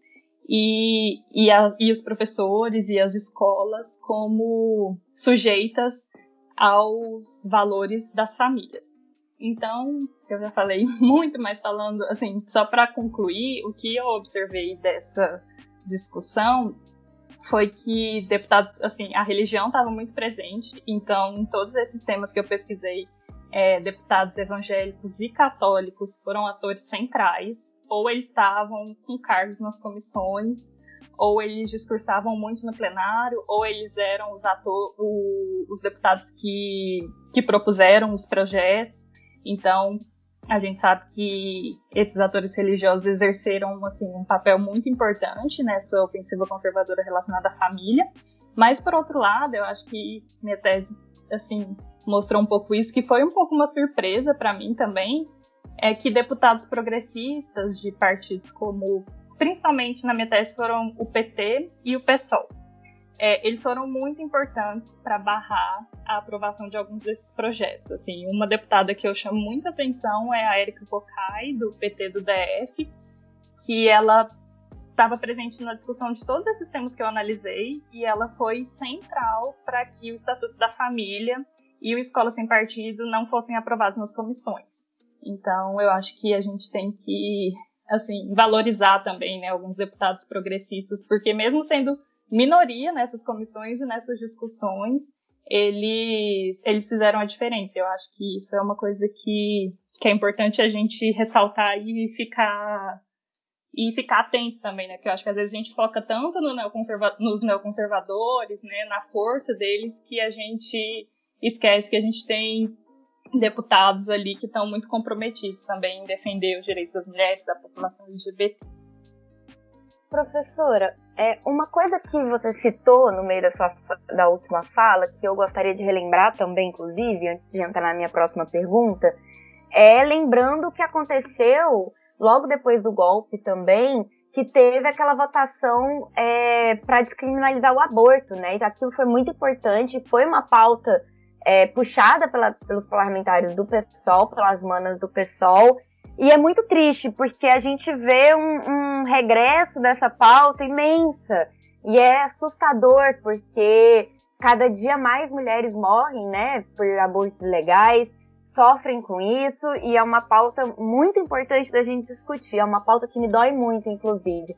e, e, a, e os professores e as escolas como sujeitas aos valores das famílias. Então, eu já falei muito, mas falando assim, só para concluir, o que eu observei dessa discussão foi que deputados, assim, a religião estava muito presente, então, em todos esses temas que eu pesquisei, é, deputados evangélicos e católicos foram atores centrais, ou eles estavam com cargos nas comissões, ou eles discursavam muito no plenário, ou eles eram os, ator, o, os deputados que, que propuseram os projetos. Então, a gente sabe que esses atores religiosos exerceram assim, um papel muito importante nessa ofensiva conservadora relacionada à família. Mas, por outro lado, eu acho que minha tese assim, mostrou um pouco isso, que foi um pouco uma surpresa para mim também, é que deputados progressistas de partidos como principalmente na minha tese, foram o PT e o PSOL. É, eles foram muito importantes para barrar a aprovação de alguns desses projetos. Assim, uma deputada que eu chamo muita atenção é a Érica Cocai, do PT do DF, que ela estava presente na discussão de todos esses temas que eu analisei e ela foi central para que o Estatuto da Família e o Escola Sem Partido não fossem aprovados nas comissões. Então, eu acho que a gente tem que assim, valorizar também, né, alguns deputados progressistas, porque mesmo sendo minoria nessas comissões e nessas discussões, eles, eles fizeram a diferença. Eu acho que isso é uma coisa que que é importante a gente ressaltar e ficar e ficar atento também, né? Porque eu acho que às vezes a gente foca tanto no neoconserva nos neoconservadores, né, na força deles, que a gente esquece que a gente tem deputados ali que estão muito comprometidos também em defender os direitos das mulheres, da população LGBT.
Professora, é uma coisa que você citou no meio da sua da última fala, que eu gostaria de relembrar também, inclusive, antes de entrar na minha próxima pergunta, é lembrando o que aconteceu logo depois do golpe também, que teve aquela votação é, para descriminalizar o aborto, né? Aquilo foi muito importante, foi uma pauta é, puxada pela, pelos parlamentares do PSOL, pelas manas do PSOL, e é muito triste, porque a gente vê um, um regresso dessa pauta imensa, e é assustador, porque cada dia mais mulheres morrem, né, por abortos ilegais, sofrem com isso. E é uma pauta muito importante da gente discutir, é uma pauta que me dói muito, inclusive.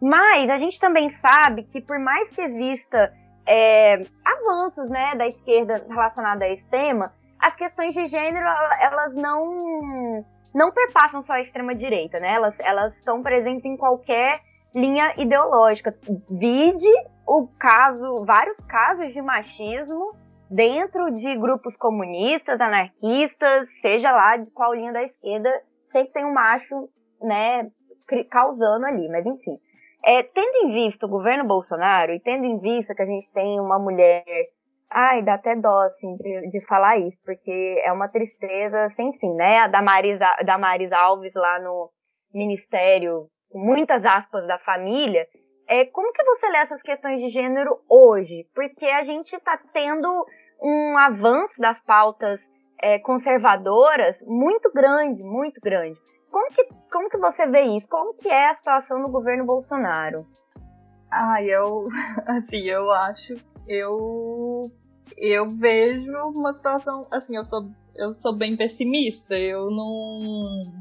Mas a gente também sabe que por mais que exista é, avanços né, da esquerda relacionados a esse tema, as questões de gênero elas não não perpassam só a extrema direita, né? Elas elas estão presentes em qualquer linha ideológica. Vide o caso, vários casos de machismo dentro de grupos comunistas, anarquistas, seja lá de qual linha da esquerda, sempre tem um macho, né, causando ali, mas enfim. É, tendo em vista o governo Bolsonaro e tendo em vista que a gente tem uma mulher, ai, dá até dó, assim, de, de falar isso, porque é uma tristeza sem fim, né, a Damaris, Damaris Alves lá no Ministério, com muitas aspas da família, é, como que você lê essas questões de gênero hoje? Porque a gente está tendo um avanço das pautas é, conservadoras muito grande, muito grande. Como que, como que você vê isso? Como que é a situação no governo Bolsonaro?
Ah, eu, assim, eu acho, eu, eu vejo uma situação, assim, eu sou, eu sou bem pessimista. Eu não,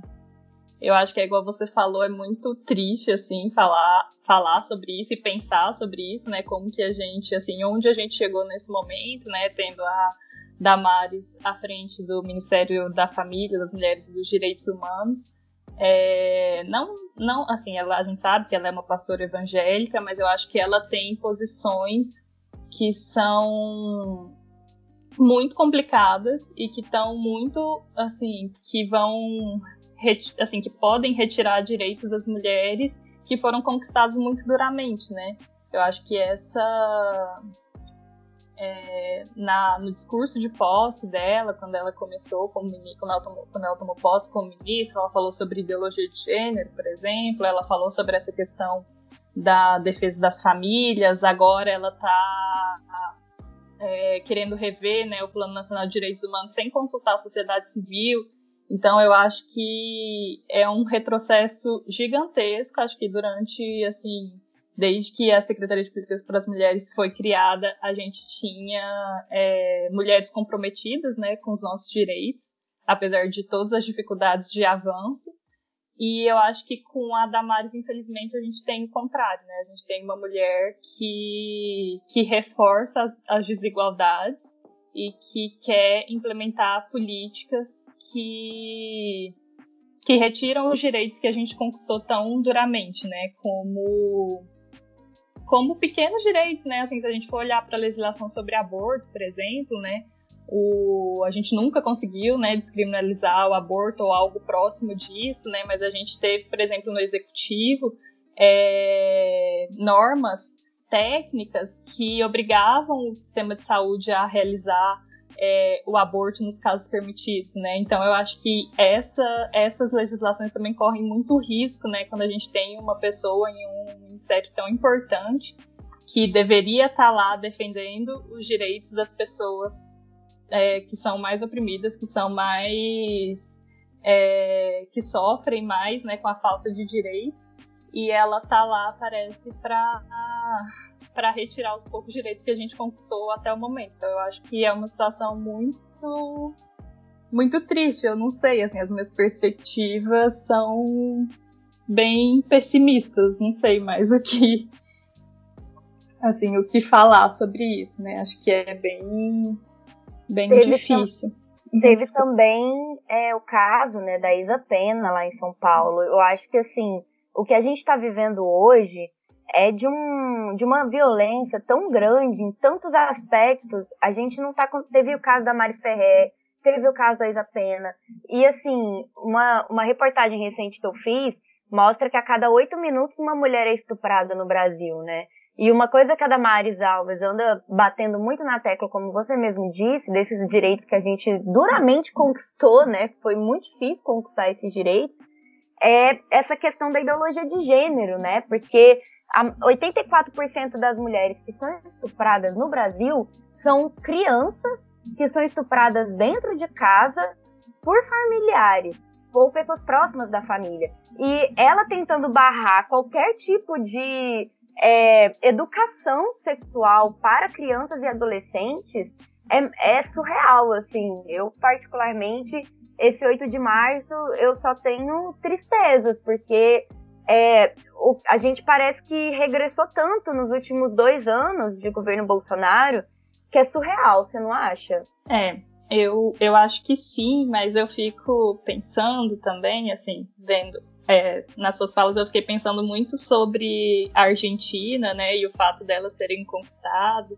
eu acho que é igual você falou, é muito triste, assim, falar, falar sobre isso e pensar sobre isso, né? Como que a gente, assim, onde a gente chegou nesse momento, né? Tendo a Damares à frente do Ministério da Família, das Mulheres e dos Direitos Humanos. É, não, não, assim, ela, a gente sabe que ela é uma pastora evangélica, mas eu acho que ela tem posições que são muito complicadas e que estão muito, assim, que vão assim, que podem retirar direitos das mulheres que foram conquistados muito duramente, né? Eu acho que essa é, na, no discurso de posse dela, quando ela começou como ela, tomou, quando ela tomou posse como ministra, ela falou sobre ideologia de gênero, por exemplo, ela falou sobre essa questão da defesa das famílias, agora ela está é, querendo rever né, o Plano Nacional de Direitos Humanos sem consultar a sociedade civil. Então eu acho que é um retrocesso gigantesco. Acho que durante, assim, desde que a Secretaria de Políticas para as Mulheres foi criada, a gente tinha é, mulheres comprometidas, né, com os nossos direitos, apesar de todas as dificuldades de avanço. E eu acho que com a Damares, infelizmente, a gente tem o contrário, né? A gente tem uma mulher que, que reforça as, as desigualdades e que quer implementar políticas que que retiram os direitos que a gente conquistou tão duramente, né? Como como pequenos direitos, né? Assim, se a gente for olhar para a legislação sobre aborto, por exemplo, né? O, a gente nunca conseguiu, né, descriminalizar o aborto ou algo próximo disso, né? Mas a gente teve, por exemplo, no executivo é, normas técnicas que obrigavam o sistema de saúde a realizar é, o aborto nos casos permitidos, né? Então eu acho que essa, essas legislações também correm muito risco, né? Quando a gente tem uma pessoa em um ministério tão importante que deveria estar lá defendendo os direitos das pessoas é, que são mais oprimidas, que são mais é, que sofrem mais, né, com a falta de direitos e ela tá lá, parece, para para retirar os poucos direitos que a gente conquistou até o momento. Então, eu acho que é uma situação muito muito triste. Eu não sei, assim, as minhas perspectivas são bem pessimistas. Não sei mais o que assim, o que falar sobre isso, né? Acho que é bem bem
teve
difícil.
Teve também é, o caso né, da Isa Pena lá em São Paulo. Eu acho que assim, o que a gente está vivendo hoje é de, um, de uma violência tão grande em tantos aspectos. A gente não tá. Teve o caso da Mari Ferrer, teve o caso da Isa Pena. E assim, uma, uma reportagem recente que eu fiz mostra que a cada oito minutos uma mulher é estuprada no Brasil, né? E uma coisa que a Damares Alves anda batendo muito na tecla, como você mesmo disse, desses direitos que a gente duramente conquistou, né? Foi muito difícil conquistar esses direitos, é essa questão da ideologia de gênero, né? Porque 84% das mulheres que são estupradas no Brasil são crianças que são estupradas dentro de casa por familiares ou pessoas próximas da família. E ela tentando barrar qualquer tipo de é, educação sexual para crianças e adolescentes é, é, surreal, assim. Eu, particularmente, esse 8 de março, eu só tenho tristezas, porque é, o, a gente parece que regressou tanto nos últimos dois anos de governo Bolsonaro que é surreal, você não acha?
É, eu, eu acho que sim, mas eu fico pensando também, assim, vendo é, nas suas falas eu fiquei pensando muito sobre a Argentina, né, e o fato delas terem conquistado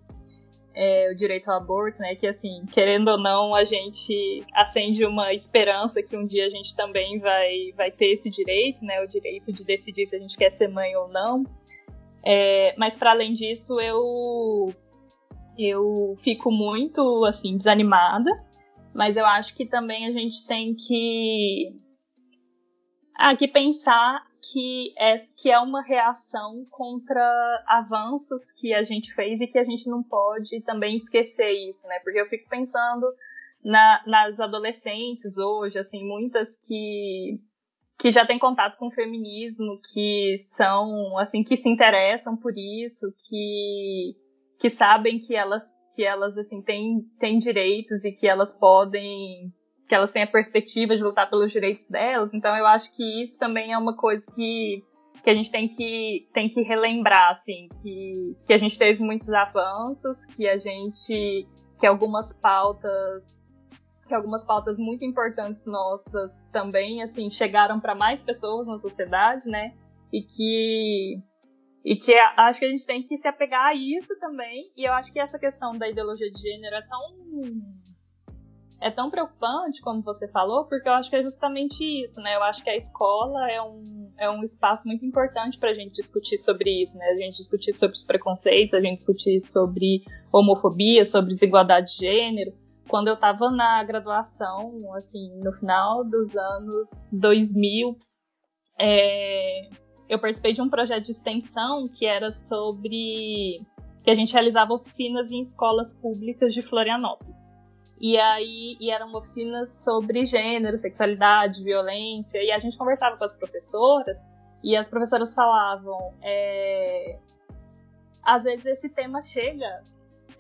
é, o direito ao aborto, né, que assim, querendo ou não, a gente acende uma esperança que um dia a gente também vai, vai ter esse direito, né, o direito de decidir se a gente quer ser mãe ou não. É, mas para além disso, eu eu fico muito assim desanimada, mas eu acho que também a gente tem que ah, pensar que é, que é uma reação contra avanços que a gente fez e que a gente não pode também esquecer isso, né? Porque eu fico pensando na, nas adolescentes hoje, assim, muitas que que já têm contato com o feminismo, que são, assim, que se interessam por isso, que, que sabem que elas, que elas, assim, têm, têm direitos e que elas podem que elas têm a perspectiva de lutar pelos direitos delas. Então eu acho que isso também é uma coisa que, que a gente tem que, tem que relembrar, assim, que, que a gente teve muitos avanços, que a gente. que algumas pautas. que algumas pautas muito importantes nossas também, assim, chegaram para mais pessoas na sociedade, né? E que e que acho que a gente tem que se apegar a isso também. E eu acho que essa questão da ideologia de gênero é tão é tão preocupante, como você falou, porque eu acho que é justamente isso, né? Eu acho que a escola é um, é um espaço muito importante para a gente discutir sobre isso, né? A gente discutir sobre os preconceitos, a gente discutir sobre homofobia, sobre desigualdade de gênero. Quando eu estava na graduação, assim, no final dos anos 2000, é, eu participei de um projeto de extensão que era sobre que a gente realizava oficinas em escolas públicas de Florianópolis. E aí e eram oficinas sobre gênero, sexualidade, violência. E a gente conversava com as professoras e as professoras falavam: é, às vezes esse tema chega,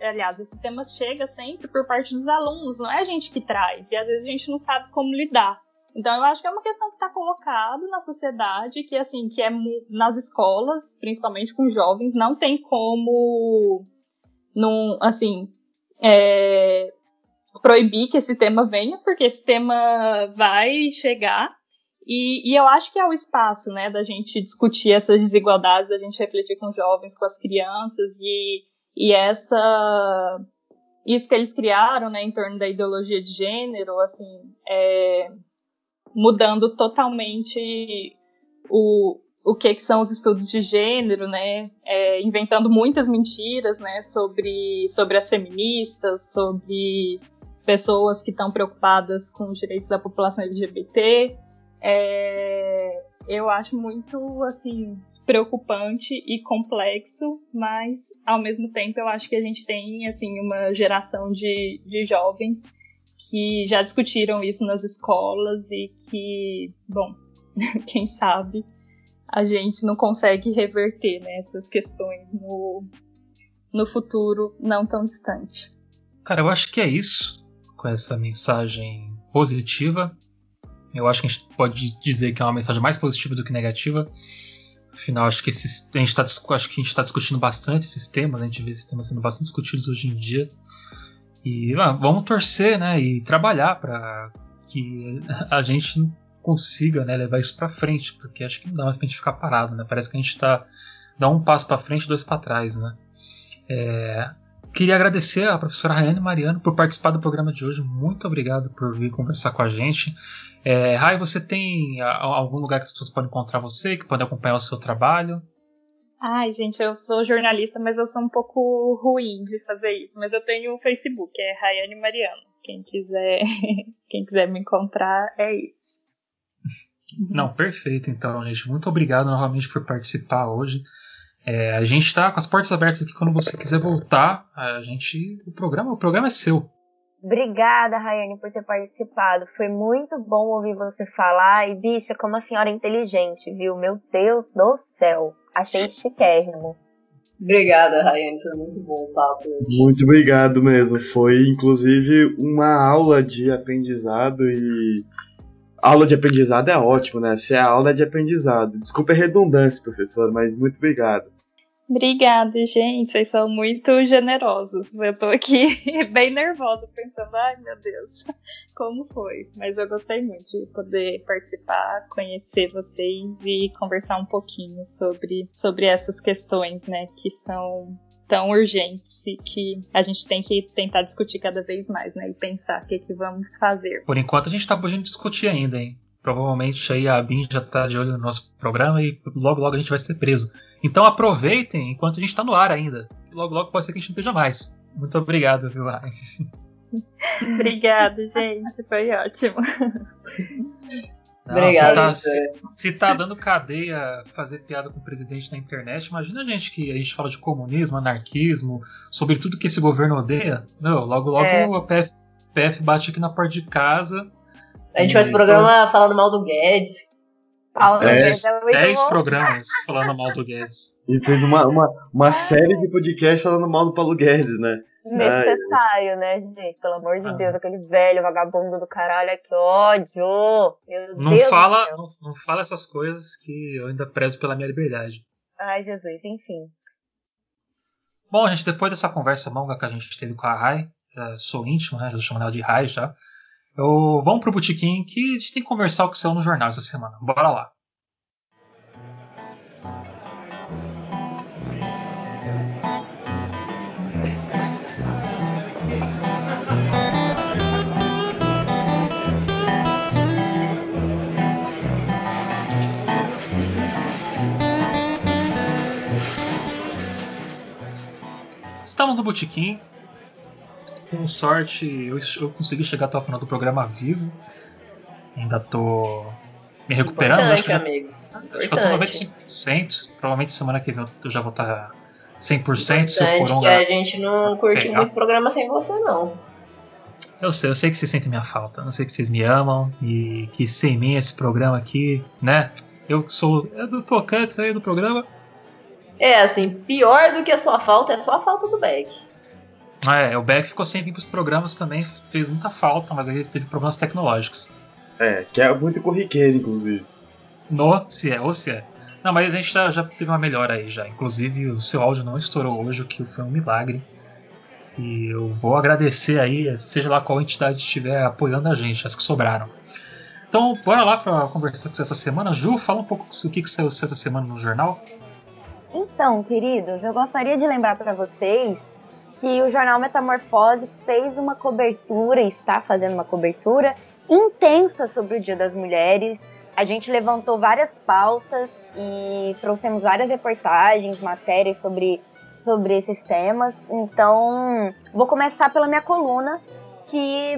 aliás, esse tema chega sempre por parte dos alunos, não é a gente que traz. E às vezes a gente não sabe como lidar. Então eu acho que é uma questão que está colocada na sociedade, que assim, que é nas escolas, principalmente com jovens, não tem como, num, assim, é, proibir que esse tema venha, porque esse tema vai chegar. E, e, eu acho que é o espaço, né, da gente discutir essas desigualdades, da gente refletir com jovens, com as crianças e, e essa isso que eles criaram, né, em torno da ideologia de gênero, assim, é, mudando totalmente o, o que, que são os estudos de gênero, né, é, inventando muitas mentiras, né, sobre, sobre as feministas, sobre pessoas que estão preocupadas com os direitos da população LGBT. É, eu acho muito assim preocupante e complexo, mas ao mesmo tempo eu acho que a gente tem assim uma geração de, de jovens que já discutiram isso nas escolas e que, bom, quem sabe a gente não consegue reverter né, essas questões no, no futuro não tão distante.
Cara, eu acho que é isso com essa mensagem positiva. Eu acho que a gente pode dizer que é uma mensagem mais positiva do que negativa. Afinal, acho que, esse, a gente está discutindo bastante esses temas, né? a gente vê esses temas sendo bastante discutidos hoje em dia. E ah, vamos torcer, né, e trabalhar para que a gente consiga, né, levar isso para frente, porque acho que não dá mais pra gente ficar parado, né? Parece que a gente tá dá um passo para frente, dois para trás, né? É, queria agradecer a professora Rayane Mariano por participar do programa de hoje. Muito obrigado por vir conversar com a gente. É, Rai, você tem algum lugar que as pessoas podem encontrar você, que podem acompanhar o seu trabalho?
Ai, gente, eu sou jornalista, mas eu sou um pouco ruim de fazer isso. Mas eu tenho o um Facebook, é Rayane Mariano. Quem quiser, quem quiser me encontrar, é isso.
Não, perfeito. Então, gente, muito obrigado novamente por participar hoje. É, a gente está com as portas abertas aqui quando você quiser voltar. A gente, o programa, o programa é seu.
Obrigada, Rayane, por ter participado. Foi muito bom ouvir você falar. E, bicha, como a senhora é inteligente, viu? Meu Deus do céu. Achei chiquérrimo.
Obrigada, Rayane. Foi muito bom o papo.
Muito obrigado mesmo. Foi, inclusive, uma aula de aprendizado e. Aula de aprendizado é ótimo, né? Se é aula de aprendizado. Desculpa a redundância, professor, mas muito obrigado.
Obrigada, gente. Vocês são muito generosos. Eu tô aqui bem nervosa, pensando, ai meu Deus, como foi? Mas eu gostei muito de poder participar, conhecer vocês e conversar um pouquinho sobre, sobre essas questões, né, que são tão urgentes e que a gente tem que tentar discutir cada vez mais, né? E pensar o que, que vamos fazer.
Por enquanto a gente tá podendo discutir ainda, hein? Provavelmente aí a BIM já está de olho no nosso programa e logo logo a gente vai ser preso. Então aproveitem enquanto a gente está no ar ainda. Logo logo pode ser que a gente não esteja mais. Muito obrigado, viu?
Obrigada, gente. Foi ótimo.
Obrigado.
Se tá, se tá, dando cadeia fazer piada com o presidente na internet, imagina a gente que a gente fala de comunismo, anarquismo, sobre tudo que esse governo odeia. Meu, logo logo é. a PF, PF bate aqui na porta de casa
a gente faz programa falando mal do Guedes.
Falando dez, dez programas falando mal do Guedes.
E fez uma, uma, uma série de podcast falando mal do Paulo Guedes, né?
Necessário, né, gente? Pelo amor de ah. Deus, aquele velho vagabundo do caralho, que ódio! Meu
não
Deus
fala, não, não, fala essas coisas que eu ainda prezo pela minha liberdade.
Ai, Jesus, enfim.
Bom, gente, depois dessa conversa longa que a gente teve com a Rai, sou íntimo, né? Já chamo ela de Rai já. Eu, vamos pro Botequim que a gente tem que conversar o que saiu no jornal essa semana. Bora lá. Estamos no Botequim, com sorte, eu, eu consegui chegar até o final do programa vivo. Ainda tô me recuperando.
Acho que, já, amigo.
acho que eu tô 95%. Provavelmente semana que vem eu já vou estar 100%.
Se o Coronga... que a gente não curtiu muito programa sem você, não.
Eu sei, eu sei que vocês sentem minha falta. Eu sei que vocês me amam e que sem mim esse programa aqui, né? Eu sou eu do tocante aí do programa.
É, assim, pior do que a sua falta é só a falta do Beck.
É, o Beck ficou sem vir pros programas também, fez muita falta, mas ele teve problemas tecnológicos.
É, que é muito corriqueiro, inclusive.
No, se é, ou se é. Não, mas a gente já, já teve uma melhora aí já. Inclusive, o seu áudio não estourou hoje, o que foi um milagre. E eu vou agradecer aí, seja lá qual entidade estiver apoiando a gente, as que sobraram. Então, bora lá para conversar com você essa semana. Ju, fala um pouco o que, que saiu essa semana no jornal.
Então, queridos, eu gostaria de lembrar para vocês que o jornal Metamorfose fez uma cobertura, está fazendo uma cobertura intensa sobre o Dia das Mulheres. A gente levantou várias pautas e trouxemos várias reportagens, matérias sobre, sobre esses temas. Então, vou começar pela minha coluna, que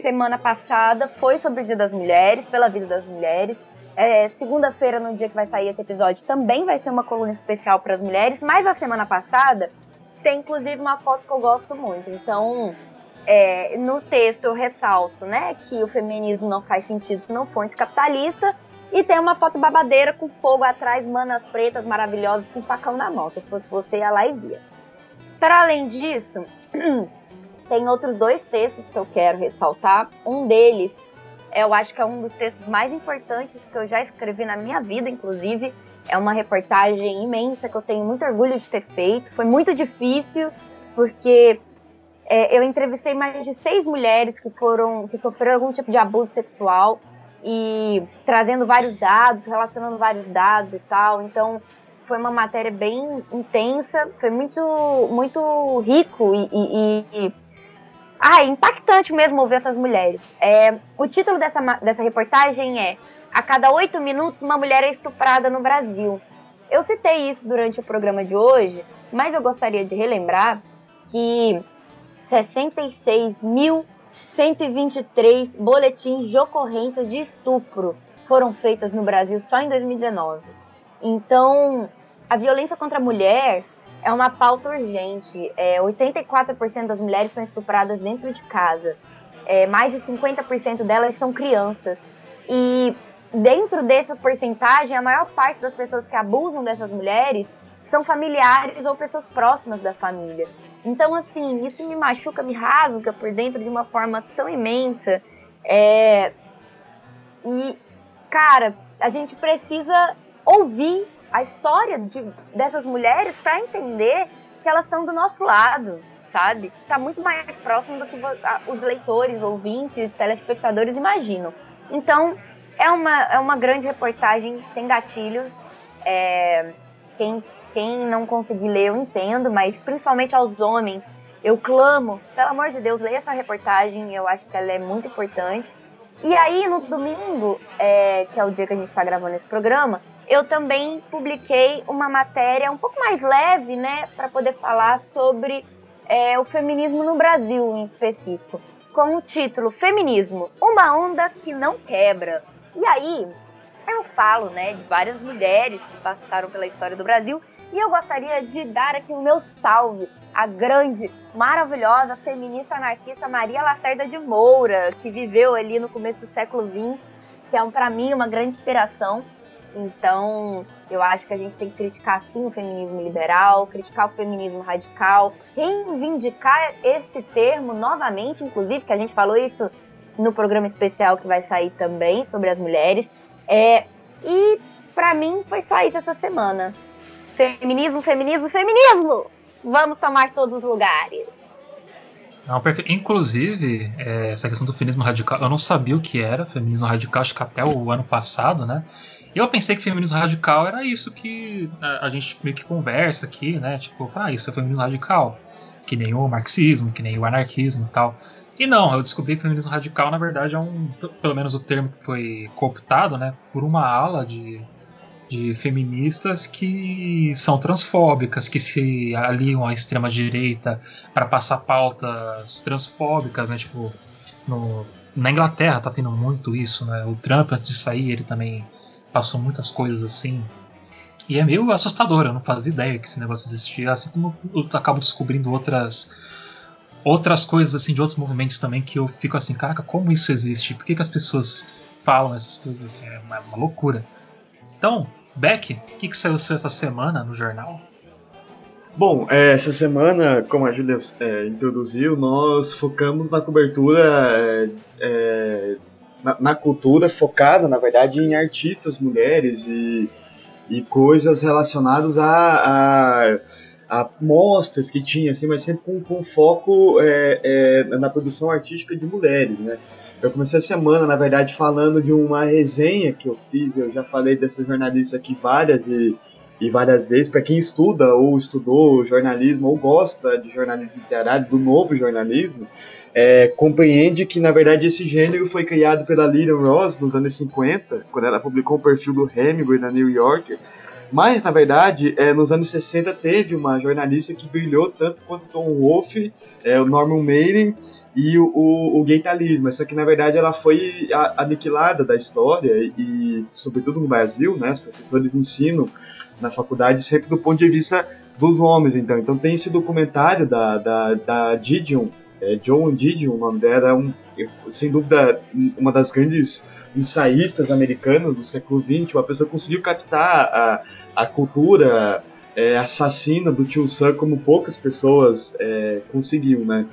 semana passada foi sobre o Dia das Mulheres, pela vida das mulheres. É, Segunda-feira, no dia que vai sair esse episódio, também vai ser uma coluna especial para as mulheres, mas a semana passada tem inclusive uma foto que eu gosto muito. Então, é, no texto eu ressalto, né, que o feminismo não faz sentido se não for anticapitalista. E tem uma foto babadeira com fogo atrás, manas pretas maravilhosas com facão na mão. Se fosse você, ia lá e via. Para além disso, tem outros dois textos que eu quero ressaltar. Um deles, eu acho que é um dos textos mais importantes que eu já escrevi na minha vida, inclusive, é uma reportagem imensa que eu tenho muito orgulho de ter feito. Foi muito difícil, porque É, eu entrevistei mais de seis mulheres que foram que sofreram algum tipo de abuso sexual e trazendo vários dados, relacionando vários dados e tal. Então foi uma matéria bem intensa, foi muito muito rico e, e, e ah, impactante mesmo ouvir essas mulheres. É, o título dessa, dessa reportagem é A cada oito minutos uma mulher é estuprada no Brasil. Eu citei isso durante o programa de hoje, mas eu gostaria de relembrar que 66.123 boletins de ocorrência de estupro foram feitas no Brasil só em 2019. Então, a violência contra a mulher é uma pauta urgente. É, 84% das mulheres são estupradas dentro de casa. É, mais de 50% delas são crianças. E dentro dessa porcentagem, a maior parte das pessoas que abusam dessas mulheres são familiares ou pessoas próximas da família. Então, assim, isso me machuca, me rasga por dentro de uma forma tão imensa. É... E, cara, a gente precisa ouvir a história de, dessas mulheres para entender que elas estão do nosso lado, sabe? Está muito mais próximo do que os leitores, ouvintes, telespectadores imaginam. Então, é uma, é uma grande reportagem sem gatilhos. É, quem quem não conseguir ler, eu entendo, mas principalmente aos homens, eu clamo, pelo amor de Deus, leia essa reportagem, eu acho que ela é muito importante. E aí, no domingo, é, que é o dia que a gente está gravando esse programa, eu também publiquei uma matéria um pouco mais leve, né, para poder falar sobre é, o feminismo no Brasil em específico, com o título Feminismo, uma onda que não quebra. E aí, eu falo, né, de várias mulheres que passaram pela história do Brasil e eu gostaria de dar aqui o meu salve à grande, maravilhosa feminista anarquista Maria Lacerda de Moura, que viveu ali no começo do século XX, que é para mim uma grande inspiração. Então, eu acho que a gente tem que criticar sim o feminismo liberal, criticar o feminismo radical, reivindicar esse termo novamente, inclusive, que a gente falou isso no programa especial que vai sair também sobre as mulheres. É, e para mim foi só isso essa semana. Feminismo, feminismo, feminismo! Vamos tomar todos os lugares.
Não. Inclusive, é, essa questão do feminismo radical, eu não sabia o que era feminismo radical, acho que até o ano passado, né? Eu pensei que feminismo radical era isso que a, a gente meio que conversa aqui, né? Tipo, ah, isso é feminismo radical. Que nem o marxismo, que nem o anarquismo e tal. E não, eu descobri que feminismo radical, na verdade, é um. Pelo menos o termo que foi cooptado, né? Por uma ala de de feministas que são transfóbicas, que se aliam à extrema direita para passar pautas transfóbicas, né? Tipo, no, na Inglaterra tá tendo muito isso, né? O Trump antes de sair ele também passou muitas coisas assim. E é meio assustador, eu não fazia ideia que esse negócio existia, assim como eu acabo descobrindo outras outras coisas assim de outros movimentos também que eu fico assim, caraca, como isso existe? Por que, que as pessoas falam essas coisas assim? É uma, uma loucura. Então, Beck, o que, que saiu essa semana no jornal?
Bom, é, essa semana, como a Julia é, introduziu, nós focamos na cobertura, é, é, na, na, cultura focada, na verdade, em artistas mulheres e, e coisas relacionadas a, a, a, mostras que tinha, assim, mas sempre com, com foco é, é, na produção artística de mulheres, né? Eu comecei a semana, na verdade, falando de uma resenha que eu fiz. Eu já falei dessa jornalista aqui várias e, e várias vezes. Para quem estuda ou estudou jornalismo ou gosta de jornalismo literário, do novo jornalismo, é, compreende que, na verdade, esse gênero foi criado pela Lilian Ross nos anos 50, quando ela publicou o perfil do Hemingway na New Yorker. Mas, na verdade, é, nos anos 60 teve uma jornalista que brilhou tanto quanto Tom Wolfe, é, o Norman Mailer e o, o, o gaitalismo. Essa que na verdade ela foi aniquilada da história e, sobretudo no Brasil, né, os professores ensinam na faculdade sempre do ponto de vista dos homens, então. Então tem esse documentário da, da, da Didion, é, John Didion, o nome dela, é um, sem dúvida uma das grandes ensaístas americanas do século XX, uma pessoa que conseguiu captar a, a cultura é, assassina do Tio Sam como poucas pessoas é, né?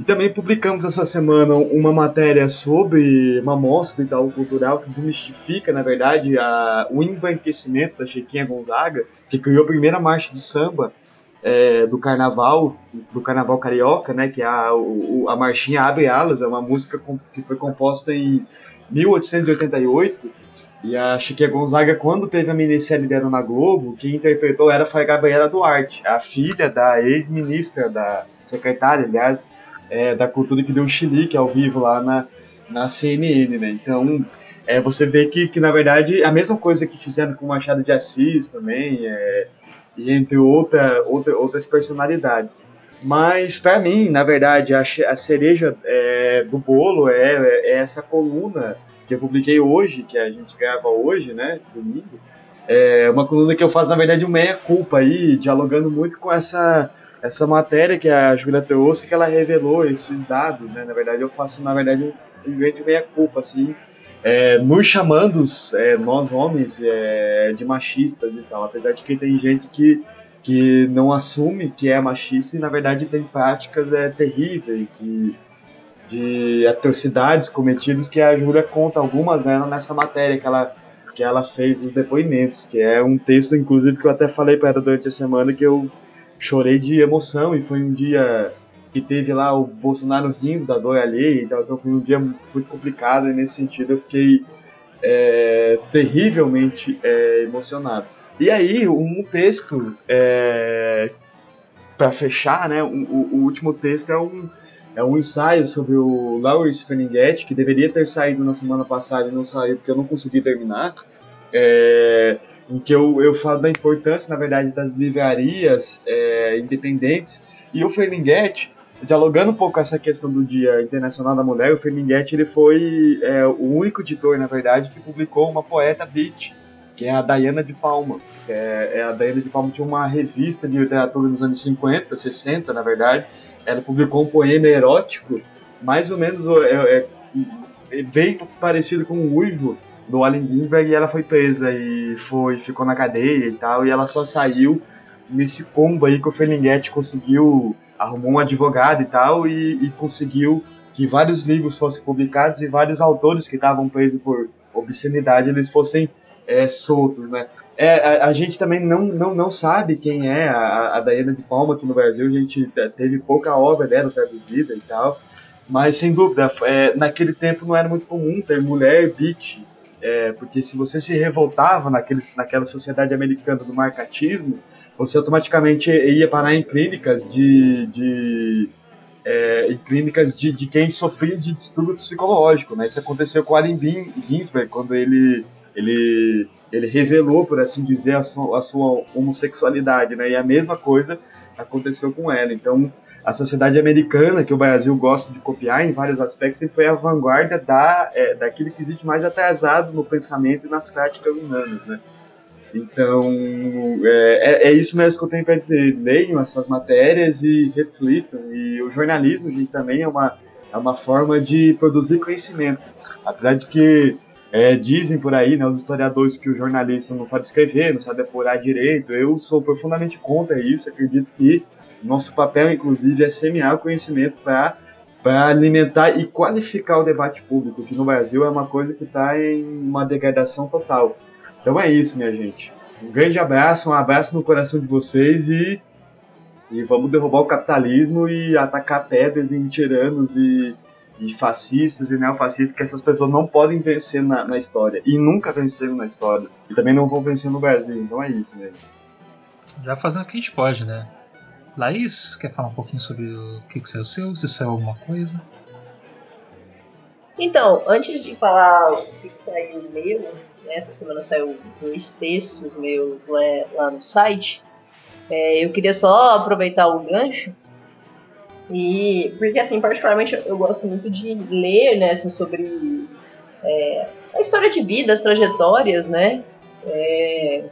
E também publicamos essa semana uma matéria sobre uma mostra do Itaú Cultural que desmistifica, na verdade, a, o embranquecimento da Chiquinha Gonzaga, que criou a primeira marcha de samba é, do carnaval do Carnaval Carioca, né, que é a, o, a marchinha Abre Alas, é uma música que foi composta em 1888, e a Chiquinha Gonzaga, quando teve a minissérie dela na Globo, quem interpretou era a Gabriela Duarte, a filha da ex-ministra, da secretária, aliás, é, da cultura que deu um chilique ao vivo lá na, na CNN, né? Então, é, você vê que, que, na verdade, a mesma coisa que fizeram com o Machado de Assis também, é, e entre outra, outra, outras personalidades. Mas, para mim, na verdade, a, a cereja é, do bolo é, é essa coluna que eu publiquei hoje, que a gente grava hoje, né, domingo, é uma coluna que eu faço, na verdade, um meia-culpa aí, dialogando muito com essa, essa matéria que a Julia trouxe, que ela revelou esses dados, né, na verdade eu faço, na verdade, um, grande meia-culpa, assim, é, nos chamando, é, nós homens, é, de machistas e tal, apesar de que tem gente que, que não assume que é machista e, na verdade, tem práticas é, terríveis, de de atrocidades cometidas que a Júlia conta algumas né, nessa matéria que ela, que ela fez os depoimentos, que é um texto, inclusive, que eu até falei para ela durante a semana que eu chorei de emoção e foi um dia que teve lá o Bolsonaro rindo da dor alheia, então, foi um dia muito complicado e nesse sentido eu fiquei é, terrivelmente é, emocionado. E aí, um texto, é, para fechar, né, o, o, último texto é um, é um ensaio sobre o Lawrence Ferlinghetti, que deveria ter saído na semana passada e não saiu porque eu não consegui terminar. É, em que eu, eu falo da importância, na verdade, das livrarias é, independentes. E o Ferlinghetti, dialogando um pouco com essa questão do Dia Internacional da Mulher, o Ferlinghetti ele foi é, o único editor, na verdade, que publicou uma poeta beat, que é a Diana de Palma. É, é, a Diana de Palma tinha uma revista de literatura nos anos 50, 60, na verdade, ela publicou um poema erótico, mais ou menos é, é, bem parecido com o Uivo do Allen Ginsberg, e ela foi presa e foi, ficou na cadeia e tal, e ela só saiu nesse combo aí que o Ferlinghetti conseguiu, arrumou um advogado e tal, e, e conseguiu que vários livros fossem publicados e vários autores que estavam presos por obscenidade eles fossem é, soltos, né? É, a, a, gente também não, não, não sabe quem é a, a de Palma aqui no Brasil, a gente teve pouca obra dela traduzida e tal, mas sem dúvida, é, naquele tempo não era muito comum ter mulher beat, é, porque se você se revoltava naquele, naquela sociedade americana do marcatismo, você automaticamente ia parar em clínicas de, de é, em clínicas de, de quem sofria de distúrbio psicológico, né? Isso aconteceu com Allen Ginsberg quando ele ele, ele revelou, por assim dizer, a, su, a sua homossexualidade, né? E a mesma coisa aconteceu com ela. Então, a sociedade americana, que o Brasil gosta de copiar em vários aspectos, sempre foi a vanguarda da, é, que existe mais atrasado no pensamento e nas práticas humanas, né? Então, é, é, é isso mesmo que eu tenho para dizer. Leiam essas matérias e reflitam. E o jornalismo, gente, também é uma, é uma forma de produzir conhecimento. Apesar de que é, dizem por aí, né, os historiadores, que o jornalista não sabe escrever, não sabe apurar direito. Eu sou profundamente contra isso. Acredito que nosso papel, inclusive, é semear o conhecimento para para alimentar e qualificar o debate público, que no Brasil é uma coisa que está em uma degradação total. Então é isso, minha gente. Um grande abraço, um abraço no coração de vocês e, e vamos derrubar o capitalismo e atacar pedras em tiranos e e fascistas e neofascistas que essas pessoas não podem vencer na, na, história. E nunca venceram na história. E também não vão vencer no Brasil. Então é isso, né?
Já fazendo o que a gente pode, né? Laís, quer falar um pouquinho sobre o que, que saiu seu? Se saiu alguma coisa?
Então, antes de falar o que, que saiu meu, né, essa semana saiu dois textos meus lá, lá no site. É, eu queria só aproveitar o gancho e porque assim, particularmente eu gosto muito de ler né, assim, sobre é, a história de vida, as trajetórias, né? É,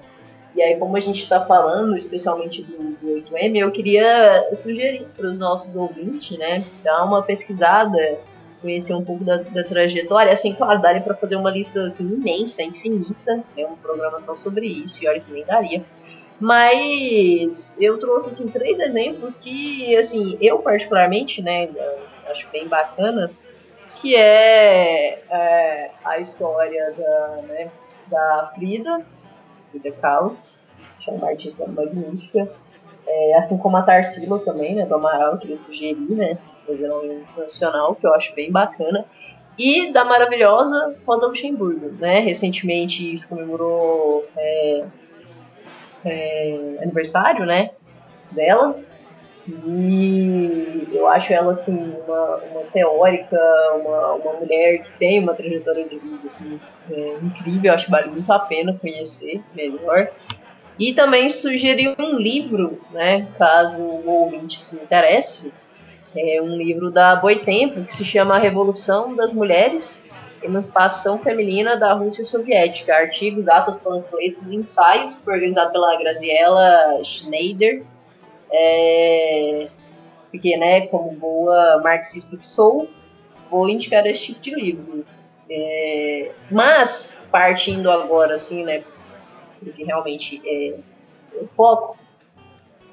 e aí, como a gente está falando especialmente do, do 8M, eu queria sugerir para os nossos ouvintes, né, dar uma pesquisada, conhecer um pouco da, da trajetória. Assim, claro, daria para fazer uma lista assim, imensa, infinita, né, uma programação sobre isso, e olha que nem daria. Mas eu trouxe assim três exemplos que assim eu particularmente, né, acho bem bacana, que é, é a história da, né, da Frida, Frida Kahlo, que é uma artista magnífica. É, assim como a Tarsila também, né, do Amaral, que eu sugeri, né, fazer um nacional, que eu acho bem bacana. E da maravilhosa Rosa Luxemburgo, né, recentemente isso comemorou é, é, aniversário, né, dela. E eu acho ela, assim, uma, uma teórica, uma, uma mulher que tem uma trajetória de vida, assim, é, incrível. Eu acho que vale muito a pena conhecer melhor. E também sugeri um livro, né, caso o ouvinte se interesse. É um livro da Boitempo, que se chama A Revolução das Mulheres, Emancipação Feminina da Rússia Soviética. Artigos, datas, panfletos, ensaios, foi organizado pela Graziella Schneider. É, porque, né, como boa marxista que sou, vou indicar esse tipo de livro. É, mas, partindo agora, assim, né, porque realmente é o foco,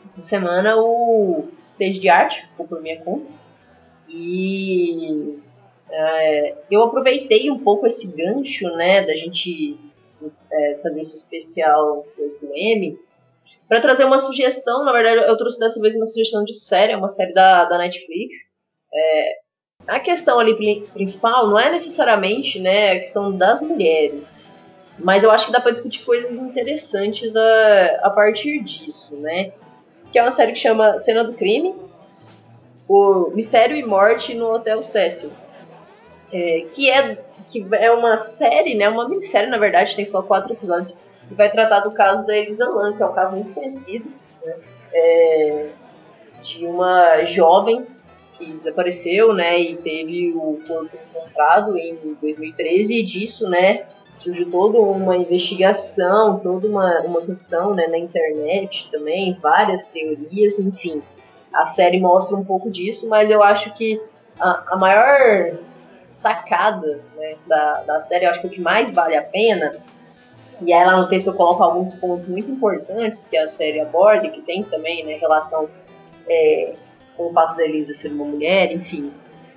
essa semana o Seja de Arte ficou por minha conta. E é, eu aproveitei um pouco esse gancho, né, da gente é, fazer esse especial do M para trazer uma sugestão. Na verdade, eu trouxe dessa vez uma sugestão de série, é uma série da, da Netflix. É, a questão ali principal não é necessariamente né, a questão das mulheres, mas eu acho que dá para discutir coisas interessantes a, a partir disso, né? Que é uma série que chama Cena do Crime, o Mistério e Morte no Hotel Cecil, é, que é que é uma série, né? Uma minissérie na verdade, tem só quatro episódios que vai tratar do caso da Elisa Lam, que é um caso muito conhecido, né? é, de uma jovem que desapareceu, né, e teve o corpo encontrado em 2013 e disso, né, surgiu toda uma investigação, toda uma, uma questão, né, na internet também, várias teorias, enfim. A série mostra um pouco disso, mas eu acho que a, a maior sacada né, da, da série, eu acho que o que mais vale a pena e aí lá no texto eu coloco alguns pontos muito importantes que a série aborda, que tem também né, relação é, com o fato da Elisa ser uma mulher, enfim.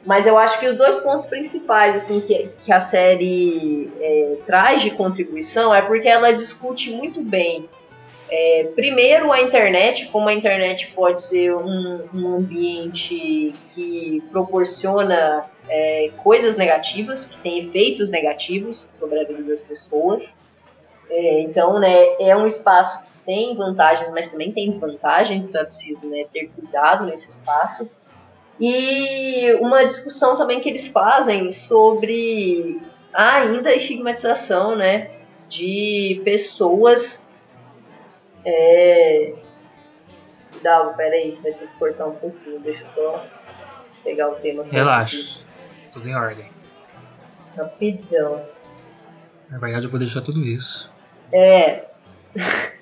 Mas eu acho que os dois pontos principais assim que, que a série é, traz de contribuição é porque ela discute muito bem é, primeiro, a internet, como a internet pode ser um, um ambiente que proporciona é, coisas negativas, que tem efeitos negativos sobre a vida das pessoas. É, então, né, é um espaço que tem vantagens, mas também tem desvantagens, então é preciso né, ter cuidado nesse espaço. E uma discussão também que eles fazem sobre a ainda estigmatização né, de pessoas. É... Dá, peraí, você vai ter que cortar um pouquinho, deixa eu só pegar o tema.
Relaxa, tudo em ordem.
Rapidão.
Na verdade, eu vou deixar tudo isso.
É.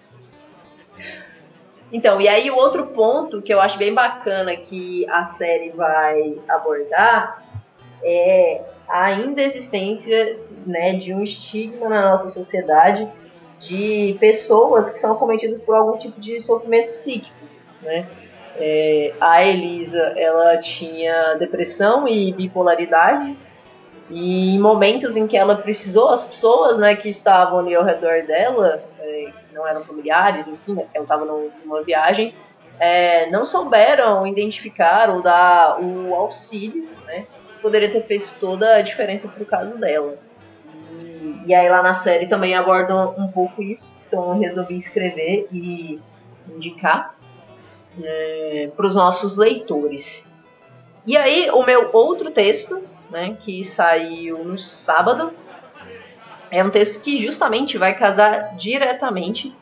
então, e aí o outro ponto que eu acho bem bacana que a série vai abordar é a ainda existência né, de um estigma na nossa sociedade de pessoas que são cometidas por algum tipo de sofrimento psíquico, né? É, a Elisa, ela tinha depressão e bipolaridade, e em momentos em que ela precisou, as pessoas né, que estavam ali ao redor dela, é, não eram familiares, enfim, né, ela estava numa viagem, é, não souberam identificar ou dar o auxílio, né, que poderia ter feito toda a diferença para o caso dela. E, aí lá na série também abordam um pouco isso, então eu resolvi escrever e indicar é, para os nossos leitores. E aí o meu outro texto né, que saiu no sábado. É um texto que justamente vai casar diretamente